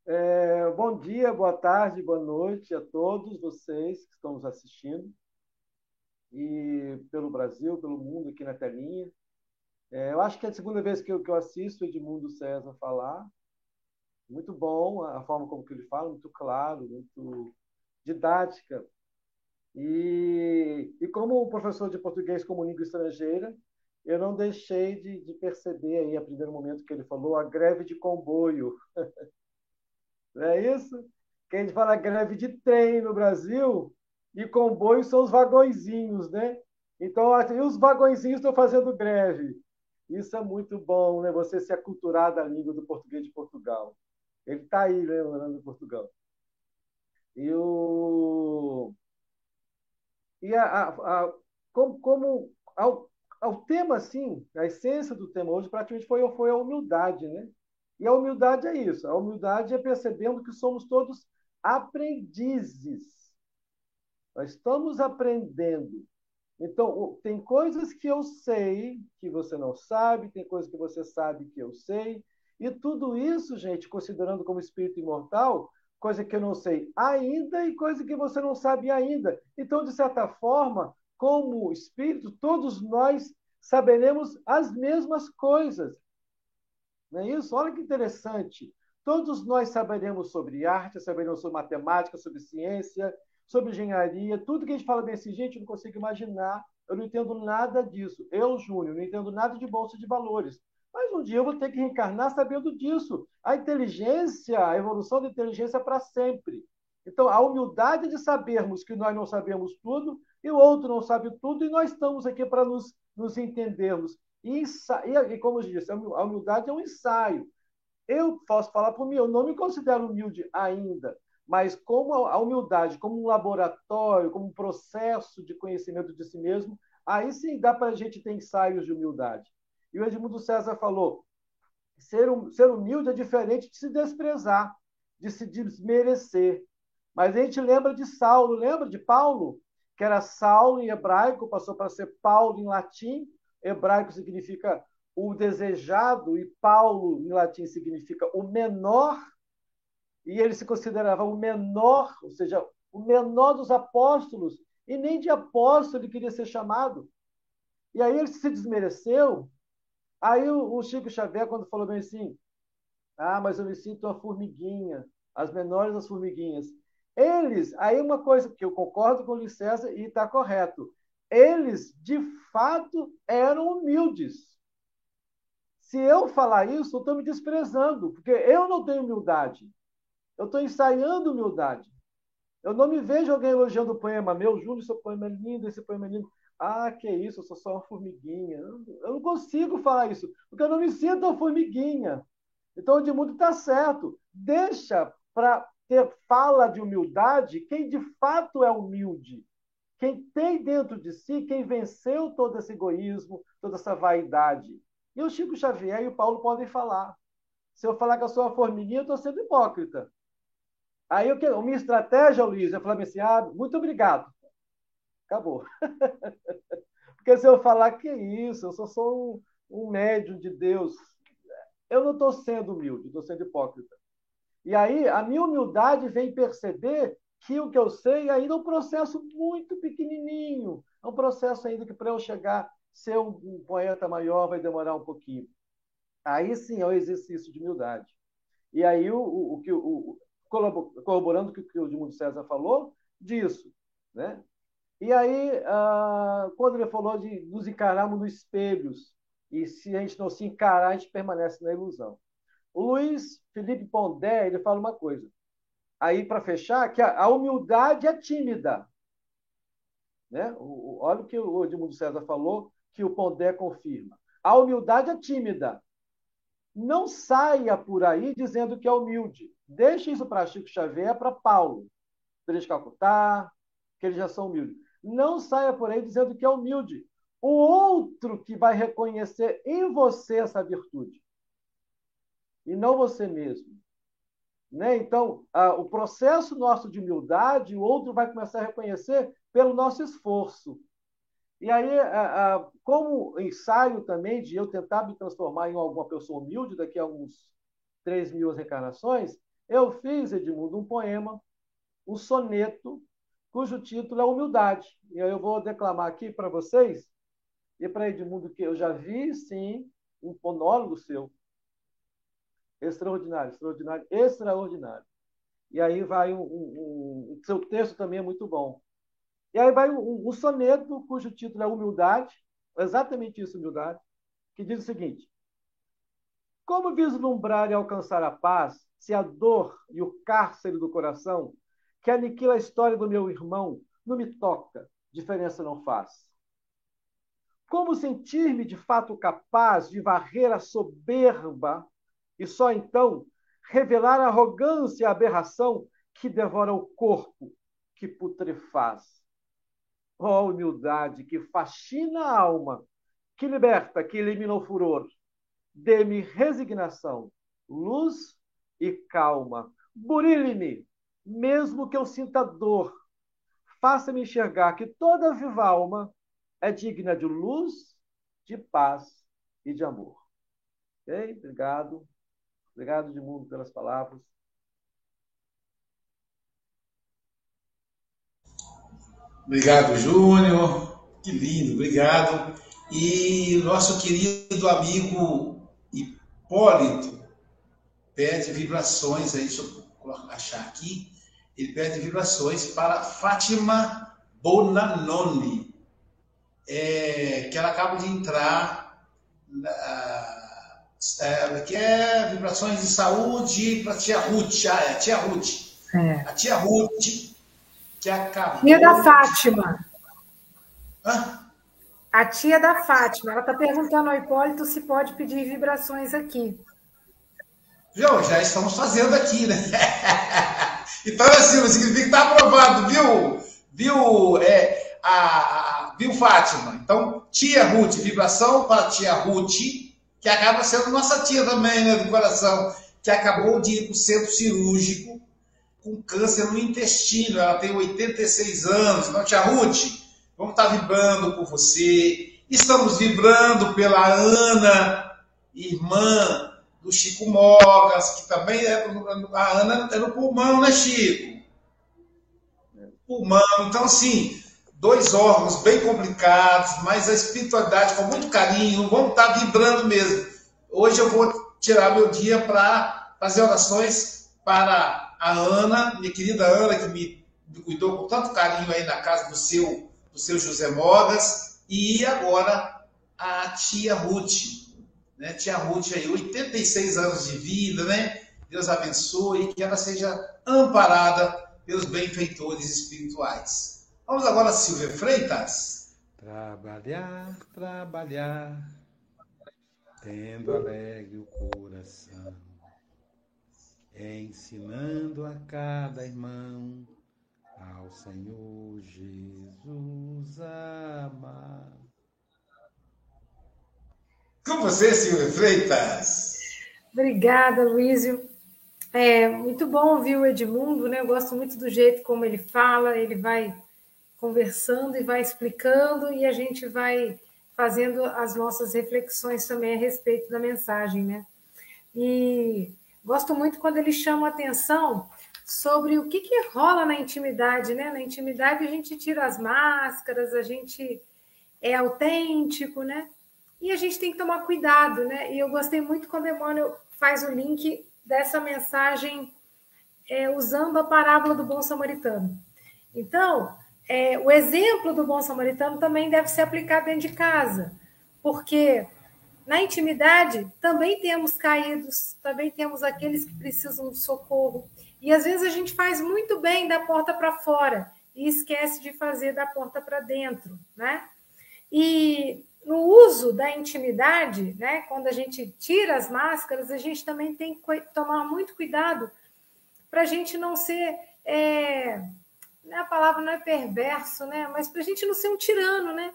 É, bom dia, boa tarde, boa noite a todos vocês que estão nos assistindo e pelo Brasil, pelo mundo aqui na telinha. É, eu acho que é a segunda vez que eu, que eu assisto Edmundo César falar. Muito bom a forma como que ele fala, muito claro, muito didática. E, e como professor de português como língua estrangeira, eu não deixei de, de perceber aí, a primeiro momento que ele falou, a greve de comboio. [laughs] não é isso? Que a gente fala greve de trem no Brasil, e comboio são os vagõezinhos, né? Então, e os vagõezinhos estão fazendo greve. Isso é muito bom, né? Você se aculturar da língua do português de Portugal. Ele está aí, né, morando em Portugal. E o e a, a, a como, como ao, ao tema assim, a essência do tema hoje praticamente foi foi a humildade, né? E a humildade é isso. A humildade é percebendo que somos todos aprendizes. Nós estamos aprendendo. Então, tem coisas que eu sei que você não sabe, tem coisas que você sabe que eu sei. E tudo isso, gente, considerando como espírito imortal, coisa que eu não sei ainda e coisa que você não sabe ainda. Então, de certa forma, como espírito, todos nós saberemos as mesmas coisas. Não é isso? Olha que interessante. Todos nós saberemos sobre arte, saberemos sobre matemática, sobre ciência, sobre engenharia, tudo que a gente fala bem assim, gente, eu não consigo imaginar, eu não entendo nada disso. Eu, Júnior, não entendo nada de bolsa de valores. Mas um dia eu vou ter que reencarnar sabendo disso. A inteligência, a evolução da inteligência é para sempre. Então, a humildade de sabermos que nós não sabemos tudo e o outro não sabe tudo, e nós estamos aqui para nos, nos entendermos. E, e, como eu disse, a humildade é um ensaio. Eu posso falar por mim, eu não me considero humilde ainda, mas como a humildade, como um laboratório, como um processo de conhecimento de si mesmo, aí sim dá para a gente ter ensaios de humildade. E o Edmundo César falou: ser, ser humilde é diferente de se desprezar, de se desmerecer. Mas a gente lembra de Saulo, lembra de Paulo? Que era Saulo em hebraico, passou para ser Paulo em latim. Hebraico significa o desejado, e Paulo em latim significa o menor e ele se considerava o menor, ou seja, o menor dos apóstolos, e nem de apóstolo ele queria ser chamado. E aí ele se desmereceu. Aí o, Chico Xavier, quando falou bem assim, ah, mas eu me sinto uma formiguinha, as menores das formiguinhas. Eles, aí uma coisa que eu concordo com o Licesa e está correto, eles de fato eram humildes. Se eu falar isso, eu estou me desprezando, porque eu não tenho humildade. Eu estou ensaiando humildade. Eu não me vejo alguém elogiando o poema meu, Júlio, seu poema é lindo, esse poema é lindo. Ah, que isso, eu sou só uma formiguinha. Eu não consigo falar isso, porque eu não me sinto uma formiguinha. Então, o Edmundo está certo. Deixa para ter fala de humildade quem de fato é humilde. Quem tem dentro de si, quem venceu todo esse egoísmo, toda essa vaidade. E o Chico Xavier e o Paulo podem falar. Se eu falar que eu sou uma formiguinha, eu estou sendo hipócrita. Aí o que? A minha estratégia, Luiz, é falar assim: ah, muito obrigado. Acabou. [laughs] Porque se eu falar que isso, eu só sou um, um médium de Deus, eu não estou sendo humilde, estou sendo hipócrita. E aí a minha humildade vem perceber que o que eu sei ainda é um processo muito pequenininho, é um processo ainda que para eu chegar a ser um, um poeta maior vai demorar um pouquinho. Aí sim é o exercício de humildade. E aí o, o, o, o, corroborando o que o Edmundo César falou, disso. Né? E aí, ah, quando ele falou de nos encararmos nos espelhos, e se a gente não se encarar, a gente permanece na ilusão. O Luiz Felipe Pondé, ele fala uma coisa. Aí, para fechar, que a, humildade é tímida. Né? Olha o que o Edmundo César falou, que o Pondé confirma. A humildade é tímida. Não saia por aí dizendo que é humilde. Deixe isso para Chico Xavier, para Paulo, Teresa Calcutá, que eles já são humildes. Não saia por aí dizendo que é humilde. O outro que vai reconhecer em você essa virtude. E não você mesmo. Né? Então, o processo nosso de humildade, o outro vai começar a reconhecer pelo nosso esforço. E aí, como ensaio também de eu tentar me transformar em alguma pessoa humilde daqui a uns 3 mil reencarnações, eu fiz, Edmundo, um poema, um soneto, cujo título é Humildade. E aí eu vou declamar aqui para vocês, e para Edmundo, que eu já vi, sim, um monólogo seu. Extraordinário, extraordinário, extraordinário. E aí vai um, um, um seu texto também é muito bom. E aí vai um, um soneto cujo título é Humildade, exatamente isso, humildade, que diz o seguinte: Como vislumbrar e alcançar a paz se a dor e o cárcere do coração, que aniquila a história do meu irmão, não me toca, diferença não faz. Como sentir-me de fato capaz de varrer a soberba e só então revelar a arrogância e a aberração que devora o corpo, que putrefaz. Ó oh, humildade que fascina a alma, que liberta, que elimina o furor. Dê-me resignação, luz e calma. Burile-me, mesmo que eu sinta dor. Faça-me enxergar que toda viva alma é digna de luz, de paz e de amor. Ok? Obrigado. Obrigado, Edmundo, pelas palavras. Obrigado, Júnior. Que lindo, obrigado. E nosso querido amigo Hipólito pede vibrações aí, deixa eu achar aqui. Ele pede vibrações para Fátima Bonanoni, é, que ela acaba de entrar é, que é vibrações de saúde para a tia Ruth. Ah, é a tia Ruth. É. A tia Ruth, que acabou. Tia da Fátima. Hã? A tia da Fátima. Ela está perguntando ao Hipólito se pode pedir vibrações aqui. Já, já estamos fazendo aqui, né? [laughs] então, assim, significa que está aprovado, viu? Viu, é, a, a, viu, Fátima? Então, tia Ruth, vibração para a tia Ruth que acaba sendo nossa tia também, né, do coração, que acabou de ir para o centro cirúrgico com câncer no intestino. Ela tem 86 anos. Então, tia Ruth, vamos estar vibrando por você. Estamos vibrando pela Ana, irmã do Chico Mogas, que também é. A Ana é no pulmão, né, Chico? Pulmão. Então, assim, dois órgãos bem complicados, mas a espiritualidade com muito carinho, vamos estar vibrando mesmo. Hoje eu vou tirar meu dia para fazer orações para a Ana, minha querida Ana, que me cuidou com tanto carinho aí na casa do seu, do seu José Mogas, e agora a tia Ruth, né? Tia Ruth aí, 86 anos de vida, né? Deus abençoe e que ela seja amparada pelos benfeitores espirituais. Vamos agora, Silvia Freitas. Trabalhar, trabalhar, tendo alegre o coração, ensinando a cada irmão ao Senhor Jesus amar. Com você, Silvia Freitas. Obrigada, Luísio. É muito bom ouvir o Edmundo, né? Eu gosto muito do jeito como ele fala, ele vai conversando e vai explicando e a gente vai fazendo as nossas reflexões também a respeito da mensagem, né? E gosto muito quando ele chama atenção sobre o que, que rola na intimidade, né? Na intimidade a gente tira as máscaras, a gente é autêntico, né? E a gente tem que tomar cuidado, né? E eu gostei muito quando Emmanuel faz o link dessa mensagem é, usando a parábola do bom samaritano. Então, é, o exemplo do bom samaritano também deve ser aplicado dentro de casa, porque na intimidade também temos caídos, também temos aqueles que precisam de socorro. E às vezes a gente faz muito bem da porta para fora e esquece de fazer da porta para dentro, né? E no uso da intimidade, né, quando a gente tira as máscaras, a gente também tem que tomar muito cuidado para a gente não ser é, né, a palavra não é perverso, né? Mas para a gente não ser um tirano, né?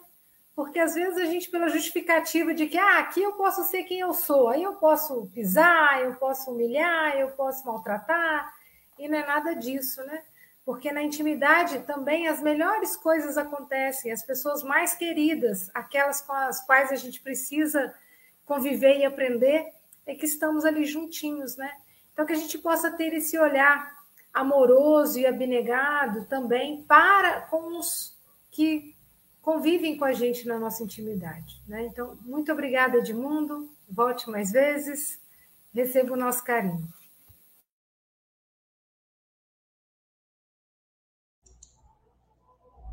Porque às vezes a gente, pela justificativa de que ah, aqui eu posso ser quem eu sou, aí eu posso pisar, eu posso humilhar, eu posso maltratar, e não é nada disso, né? Porque na intimidade também as melhores coisas acontecem, as pessoas mais queridas, aquelas com as quais a gente precisa conviver e aprender, é que estamos ali juntinhos, né? Então que a gente possa ter esse olhar amoroso e abnegado também para com os que convivem com a gente na nossa intimidade. Né? Então, muito obrigada, Edmundo. Volte mais vezes. Receba o nosso carinho.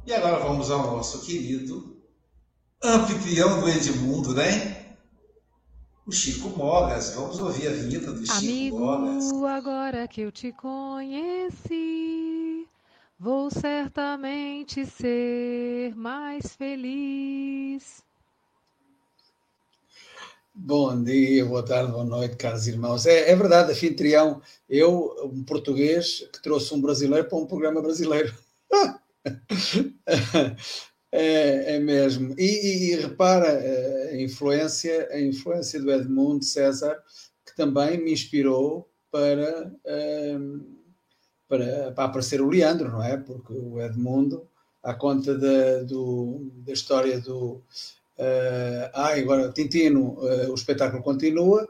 E agora vamos ao nosso querido anfitrião do Edmundo, né? o Chico Mogas. Vamos ouvir a vinheta do Chico Amigo, Mogas. agora que eu te conheci, vou certamente ser mais feliz. Bom dia, boa tarde, boa noite, caros irmãos. É, é verdade, anfitrião, eu, um português, que trouxe um brasileiro para um programa brasileiro. [laughs] é, é, mesmo. E, e, e, repara a influência, a influência do Edmundo César, que também me inspirou para, um, para, para aparecer o Leandro, não é? Porque o Edmundo, à conta da, do, da história do Uh, ah, agora Tintino, uh, o espetáculo continua,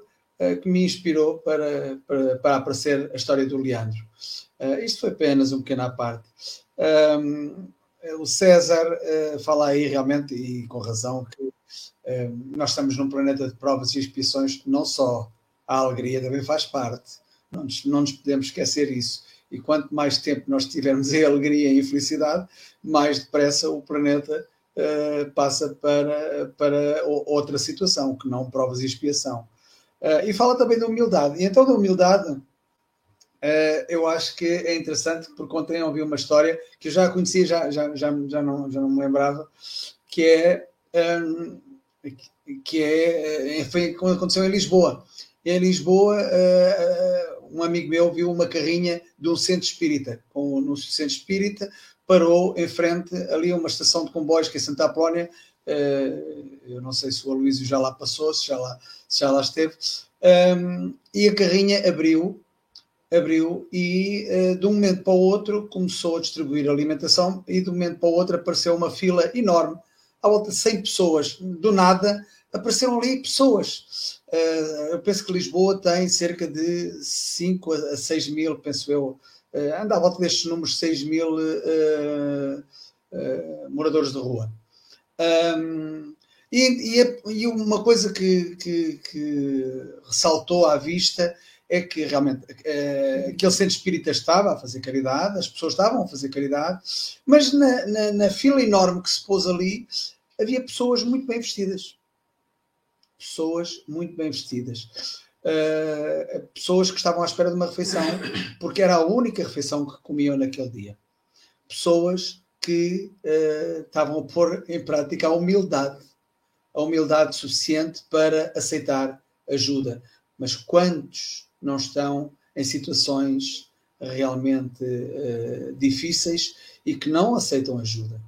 que me inspirou para, para, para aparecer a história do Leandro. Uh, isto foi apenas um pequeno à parte. Um, o César fala aí realmente, e com razão, que nós estamos num planeta de provas e expiações, não só a alegria também faz parte, não nos, não nos podemos esquecer isso. E quanto mais tempo nós tivermos em alegria e em felicidade, mais depressa o planeta uh, passa para, para outra situação, que não provas e expiação. Uh, e fala também da humildade. E então, da humildade, uh, eu acho que é interessante, porque ontem ouvi uma história que eu já conhecia, já, já, já, já, não, já não me lembrava, que é. Um, que é, foi quando aconteceu em Lisboa. Em Lisboa, um amigo meu viu uma carrinha de um centro espírita. Com, no centro espírita, parou em frente ali a uma estação de comboios que é Santa Apolónia. Uh, eu não sei se o Aloísio já lá passou, se já lá, se já lá esteve. Um, e a carrinha abriu, abriu e uh, de um momento para o outro começou a distribuir alimentação e de um momento para o outro apareceu uma fila enorme, à volta de 100 pessoas. Do nada apareceram ali pessoas. Uh, eu penso que Lisboa tem cerca de 5 a 6 mil, penso eu, uh, anda à volta destes números 6 mil moradores de rua. Um, e, e, e, uma coisa que, que, que, ressaltou à vista é que realmente uh, aquele centro espírita estava a fazer caridade, as pessoas estavam a fazer caridade, mas na, na, na fila enorme que se pôs ali havia pessoas muito bem vestidas. Pessoas muito bem vestidas uh, pessoas que estavam à espera de uma refeição, porque era a única refeição que comiam naquele dia. Pessoas que uh, estavam a pôr em prática a humildade, a humildade suficiente para aceitar ajuda. Mas quantos não estão em situações realmente uh, difíceis e que não aceitam ajuda?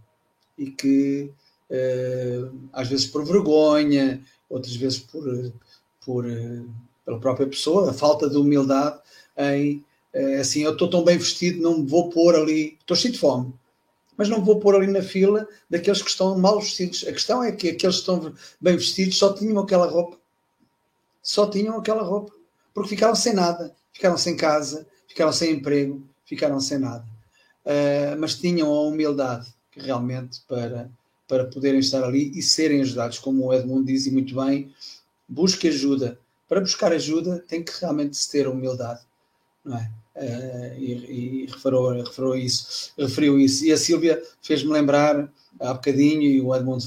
E que, uh, às vezes por vergonha, outras vezes por, por pela própria pessoa, a falta de humildade em assim, eu estou tão bem vestido, não me vou pôr ali, estou cheio de fome, mas não vou pôr ali na fila daqueles que estão mal vestidos. A questão é que aqueles que estão bem vestidos só tinham aquela roupa, só tinham aquela roupa, porque ficaram sem nada, ficaram sem casa, ficaram sem emprego, ficaram sem nada. Uh, mas tinham a humildade realmente para, para poderem estar ali e serem ajudados, como o Edmundo diz e muito bem, busque ajuda, para buscar ajuda tem que realmente se ter humildade, não é? Uh, e, e referiu, referiu, isso, referiu isso. E a Sílvia fez-me lembrar há bocadinho, e o Edmundo,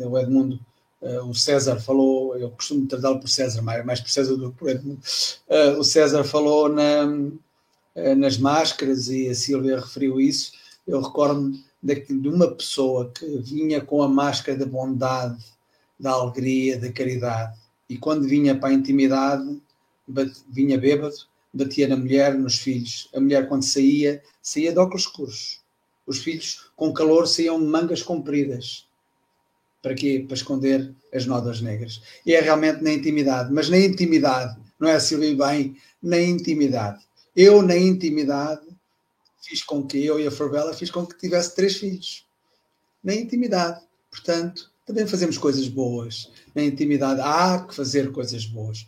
o, Edmundo uh, o César falou, eu costumo tratá-lo por César, mais, mais por César do que por Edmundo. Uh, o César falou na, nas máscaras e a Sílvia referiu isso. Eu recordo-me de, de uma pessoa que vinha com a máscara da bondade, da alegria, da caridade e quando vinha para a intimidade, vinha bêbado, batia na mulher, nos filhos. A mulher, quando saía, saía de óculos escuros. Os filhos, com calor, saíam de mangas compridas. Para quê? Para esconder as nodas negras. E é realmente na intimidade. Mas na intimidade, não é assim bem, na intimidade. Eu, na intimidade, fiz com que eu e a Forbela fiz com que tivesse três filhos. Na intimidade. Portanto, também fazemos coisas boas. Na intimidade há que fazer coisas boas.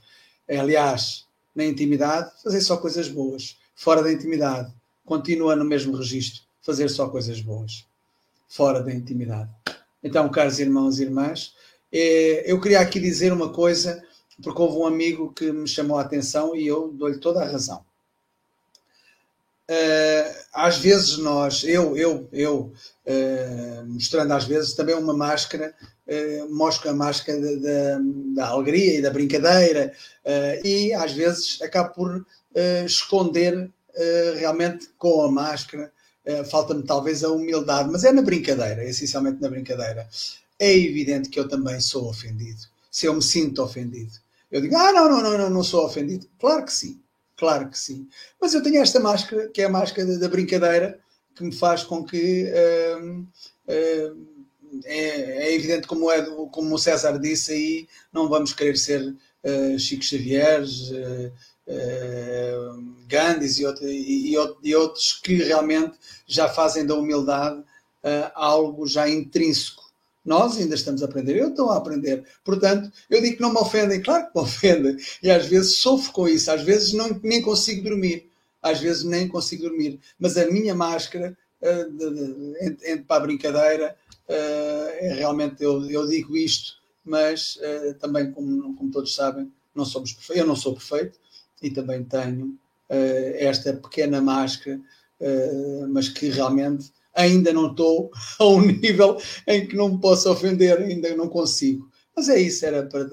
Aliás, na intimidade, fazer só coisas boas. Fora da intimidade, continua no mesmo registro, fazer só coisas boas. Fora da intimidade. Então, caros irmãos e irmãs, eh, eu queria aqui dizer uma coisa, porque houve um amigo que me chamou a atenção e eu dou-lhe toda a razão. Eh, às vezes nós, eu, eu, eu, uh, mostrando às vezes também uma máscara, uh, mostro a máscara da, da alegria e da brincadeira, uh, e às vezes acabo por esconder realmente com a máscara. Falta-me talvez a humildade, mas é na brincadeira, é essencialmente na brincadeira. É evidente que eu também sou ofendido, se eu me sinto ofendido. Eu digo, ah, não, não, não, não, não sou ofendido. Claro que sim, claro que sim. Mas eu tenho esta máscara, que é a máscara da, brincadeira, que me faz com que hum, hum, é, é, evidente, como, é, como o César disse aí, não vamos querer ser uh, Chico Xavier, uh, uh, Gandhis e, outro, e, e, outros que realmente já fazem da humildade algo já intrínseco. Nós ainda estamos a aprender, eu estou a aprender. Portanto, eu digo que não me ofendem, claro que me ofendem. E às vezes sofro com isso, às vezes não, nem consigo dormir. Às vezes nem consigo dormir. Mas a minha máscara, uh, de, de, de, para a brincadeira, uh, é realmente, eu, eu, digo isto, mas uh, também, como, como todos sabem, não somos perfeitos, eu não sou perfeito e também tenho esta pequena máscara, mas que realmente ainda não estou [laughs] a um nível em que não me posso ofender, ainda não consigo. Mas é isso, era para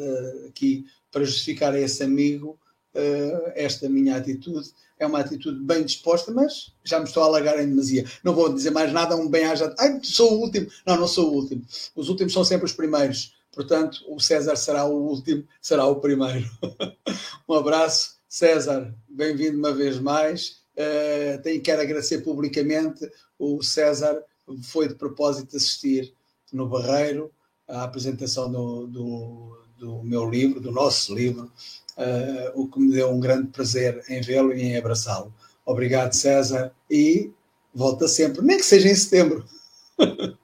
aqui para justificar a esse amigo uh, esta minha atitude. É uma atitude bem disposta, mas já me estou a alagar em demasia. Não vou dizer mais nada, um bem-aja. Ai, sou o último. Não, não sou o último. Os últimos são sempre os primeiros. Portanto, o César será o último, será o primeiro. [laughs] um abraço, César. Bem-vindo uma vez mais. Uh, tenho, quero agradecer publicamente o César foi de propósito assistir no Barreiro à apresentação do, do, do meu livro, do nosso livro, uh, o que me deu um grande prazer em vê-lo e em abraçá-lo. Obrigado, César, e volta sempre, nem que seja em setembro. [laughs]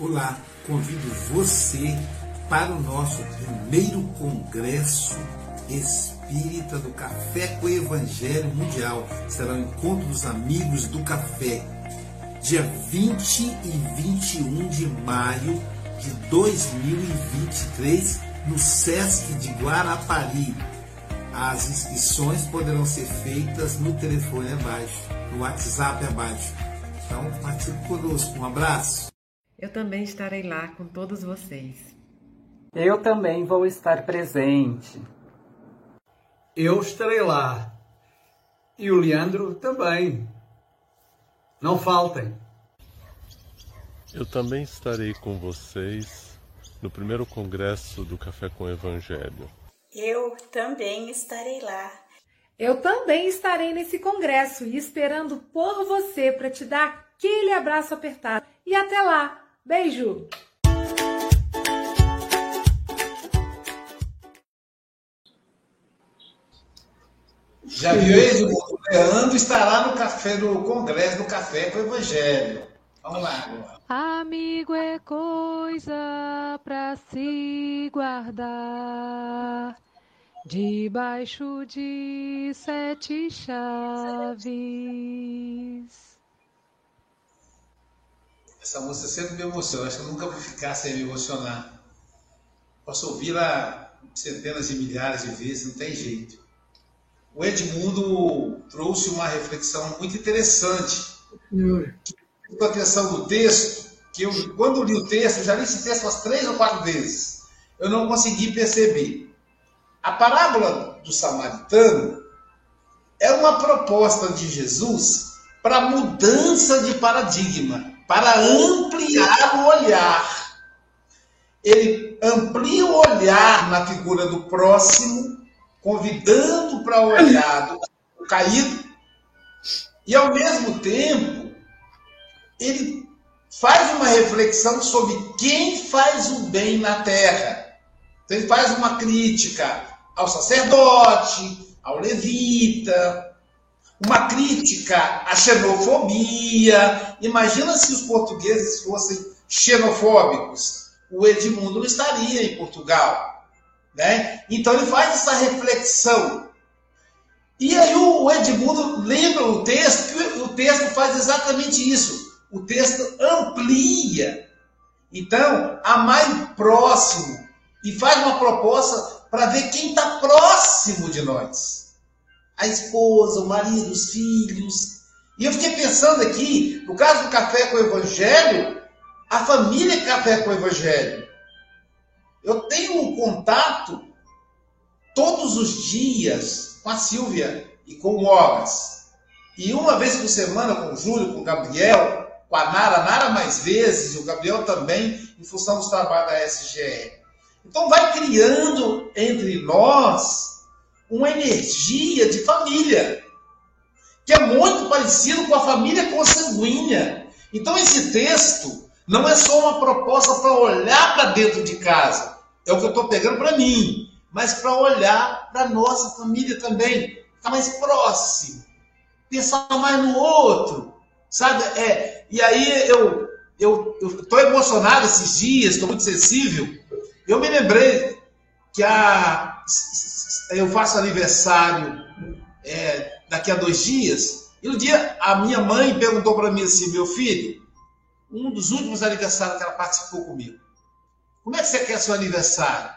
Olá, convido você para o nosso primeiro congresso espírita do Café com Evangelho Mundial. Será o encontro dos amigos do café, dia 20 e 21 de maio de 2023, no SESC de Guarapari. As inscrições poderão ser feitas no telefone abaixo, no WhatsApp abaixo. Então, participe conosco. Um abraço. Eu também estarei lá com todos vocês. Eu também vou estar presente. Eu estarei lá. E o Leandro também. Não faltem. Eu também estarei com vocês no primeiro congresso do Café com o Evangelho. Eu também estarei lá. Eu também estarei nesse congresso e esperando por você para te dar aquele abraço apertado. E até lá. Beijo! Já viu isso? O Leandro estará no café do Congresso do Café com o Evangelho. Vamos lá. Amigo é coisa para se guardar debaixo de sete chaves. Essa música sempre me emociona. Acho que eu nunca vou ficar sem me emocionar. Posso ouvir-la centenas de milhares de vezes, não tem jeito o Edmundo trouxe uma reflexão muito interessante. Com a atenção do texto, que eu, quando eu li o texto, eu já li esse texto umas três ou quatro vezes, eu não consegui perceber. A parábola do samaritano é uma proposta de Jesus para mudança de paradigma, para ampliar o olhar. Ele amplia o olhar na figura do próximo convidando para olhar o caído, e ao mesmo tempo ele faz uma reflexão sobre quem faz o bem na terra. Então ele faz uma crítica ao sacerdote, ao levita, uma crítica à xenofobia. Imagina se os portugueses fossem xenofóbicos. O Edmundo não estaria em Portugal. Né? Então ele faz essa reflexão. E aí o Edmundo lembra o texto, que o texto faz exatamente isso. O texto amplia. Então, a mais próximo e faz uma proposta para ver quem está próximo de nós. A esposa, o marido, os filhos. E eu fiquei pensando aqui, no caso do café com o Evangelho, a família café com o Evangelho. Eu tenho um contato todos os dias com a Silvia e com o Mogas. E uma vez por semana com o Júlio, com o Gabriel, com a Nara, Nara mais vezes, e o Gabriel também, em função dos trabalhos da SGE. Então vai criando entre nós uma energia de família, que é muito parecido com a família consanguínea. Então esse texto não é só uma proposta para olhar para dentro de casa, é o que eu estou pegando para mim, mas para olhar para nossa família também, ficar mais próximo, pensar mais no outro, sabe? É, e aí eu eu estou emocionado esses dias, estou muito sensível. Eu me lembrei que a, eu faço aniversário é, daqui a dois dias, e um dia a minha mãe perguntou para mim assim, meu filho, um dos últimos aniversários que ela participou comigo, como é que você quer seu aniversário?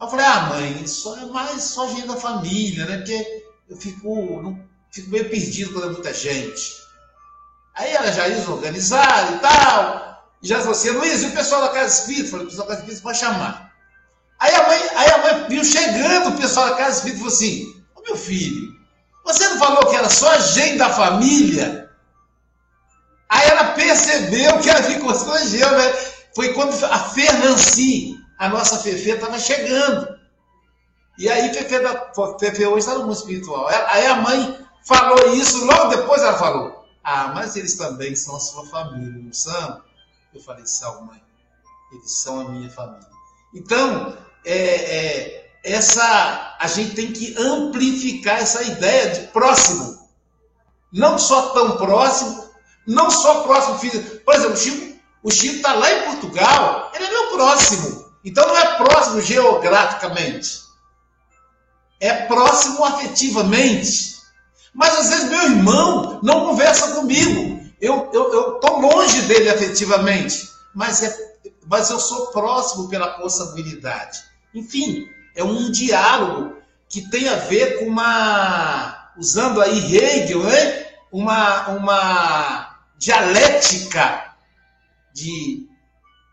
Eu falei, ah, mãe, só é mais só gente da família, né? Porque eu fico, não, fico meio perdido quando é muita gente. Aí ela já ia organizar e tal. E já falou assim, Luiz, e o pessoal da Casa Espírita? Falei, o pessoal da Casa Espírita vai chamar. Aí a mãe, aí a mãe viu chegando o pessoal da Casa Espírita e falou assim, ô meu filho, você não falou que era só gente da família? Aí ela percebeu que ela ficou constrangendo, né? Foi quando a Fernanci, a nossa Fefe, estava chegando. E aí Fefe, da, Fefe hoje está no mundo espiritual. Aí a mãe falou isso, logo depois ela falou, ah, mas eles também são a sua família, não são? Eu falei, são, mãe. Eles são a minha família. Então, é, é, essa, a gente tem que amplificar essa ideia de próximo. Não só tão próximo, não só próximo físico. Por exemplo, o Chico o está lá em Portugal, ele é meu próximo. Então não é próximo geograficamente. É próximo afetivamente. Mas às vezes meu irmão não conversa comigo. Eu estou longe dele afetivamente. Mas, é, mas eu sou próximo pela consanguinidade. Enfim, é um diálogo que tem a ver com uma. Usando aí Hegel, né? uma, uma dialética de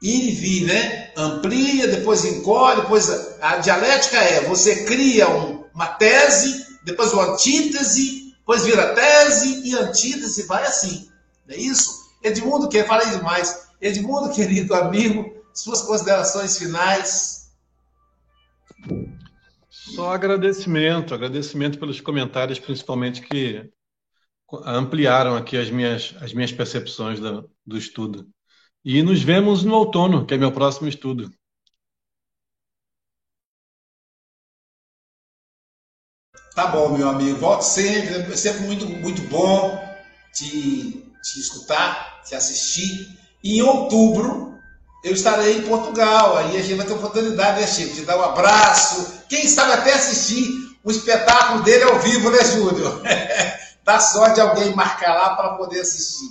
ir e vir, né? Amplia, depois encolhe, depois a, dialética é você cria um, uma tese, depois uma antítese, depois vira tese e antítese, vai assim. Não é isso? Edmundo, que fala demais. Edmundo, [laughs] querido amigo, suas considerações finais. Só agradecimento, agradecimento pelos comentários, principalmente que ampliaram aqui as minhas, as minhas percepções do, do estudo. E nos vemos no outono, que é meu próximo estudo. Tá bom, meu amigo. Volte sempre. É sempre muito, muito bom te, te escutar, te assistir. Em outubro, eu estarei em Portugal. Aí a gente vai ter oportunidade, né, Chico? De dar um abraço. Quem sabe até assistir um espetáculo dele ao vivo, né, Júlio? [laughs] Dá sorte de alguém marcar lá para poder assistir.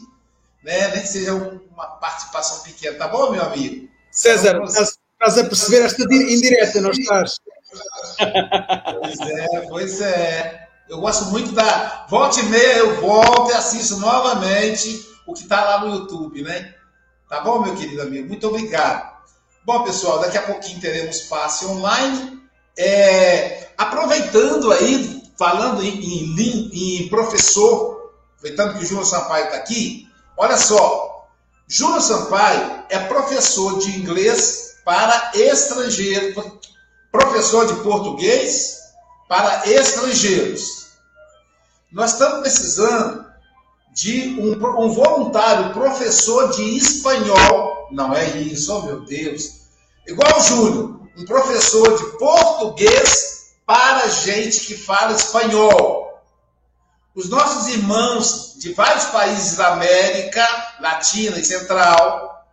Né? Nem que seja uma participação pequena. Tá bom, meu amigo? César, então, estás, estás a perceber esta indireta, não estás? Pois é, pois é. Eu gosto muito da. Volte e meia, eu volto e assisto novamente o que está lá no YouTube, né? Tá bom, meu querido amigo? Muito obrigado. Bom, pessoal, daqui a pouquinho teremos passe online. É, aproveitando aí, falando em, em, em professor, aproveitando que o Júnior Sampaio está aqui, olha só. Júnior Sampaio é professor de inglês para estrangeiros, professor de português para estrangeiros. Nós estamos precisando de um, um voluntário professor de espanhol. Não é isso, oh meu Deus. Igual o Júnior, um professor de português para gente que fala espanhol. Os nossos irmãos de vários países da América Latina e Central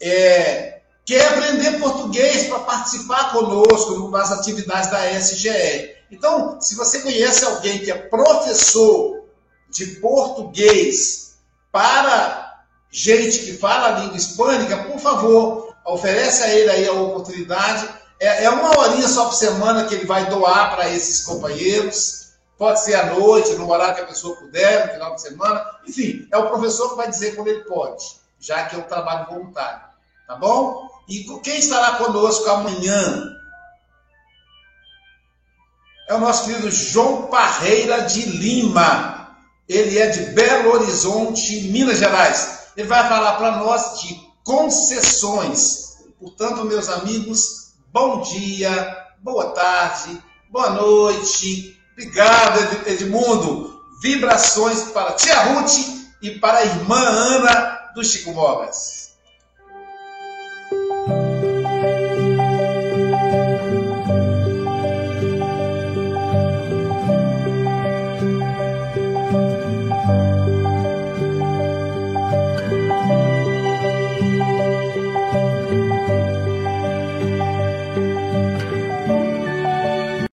é, quer aprender português para participar conosco nas atividades da SGE. Então, se você conhece alguém que é professor de português para gente que fala a língua hispânica, por favor, oferece a ele aí a oportunidade. É, é uma horinha só por semana que ele vai doar para esses companheiros. Pode ser à noite, no horário que a pessoa puder, no final de semana. Enfim, é o professor que vai dizer quando ele pode, já que é um trabalho voluntário. Tá bom? E quem estará conosco amanhã? É o nosso querido João Parreira de Lima. Ele é de Belo Horizonte, Minas Gerais. ele vai falar para nós de concessões. Portanto, meus amigos, bom dia, boa tarde, boa noite. Obrigado, Edmundo. Vibrações para tia Ruth e para a irmã Ana do Chico Mogas.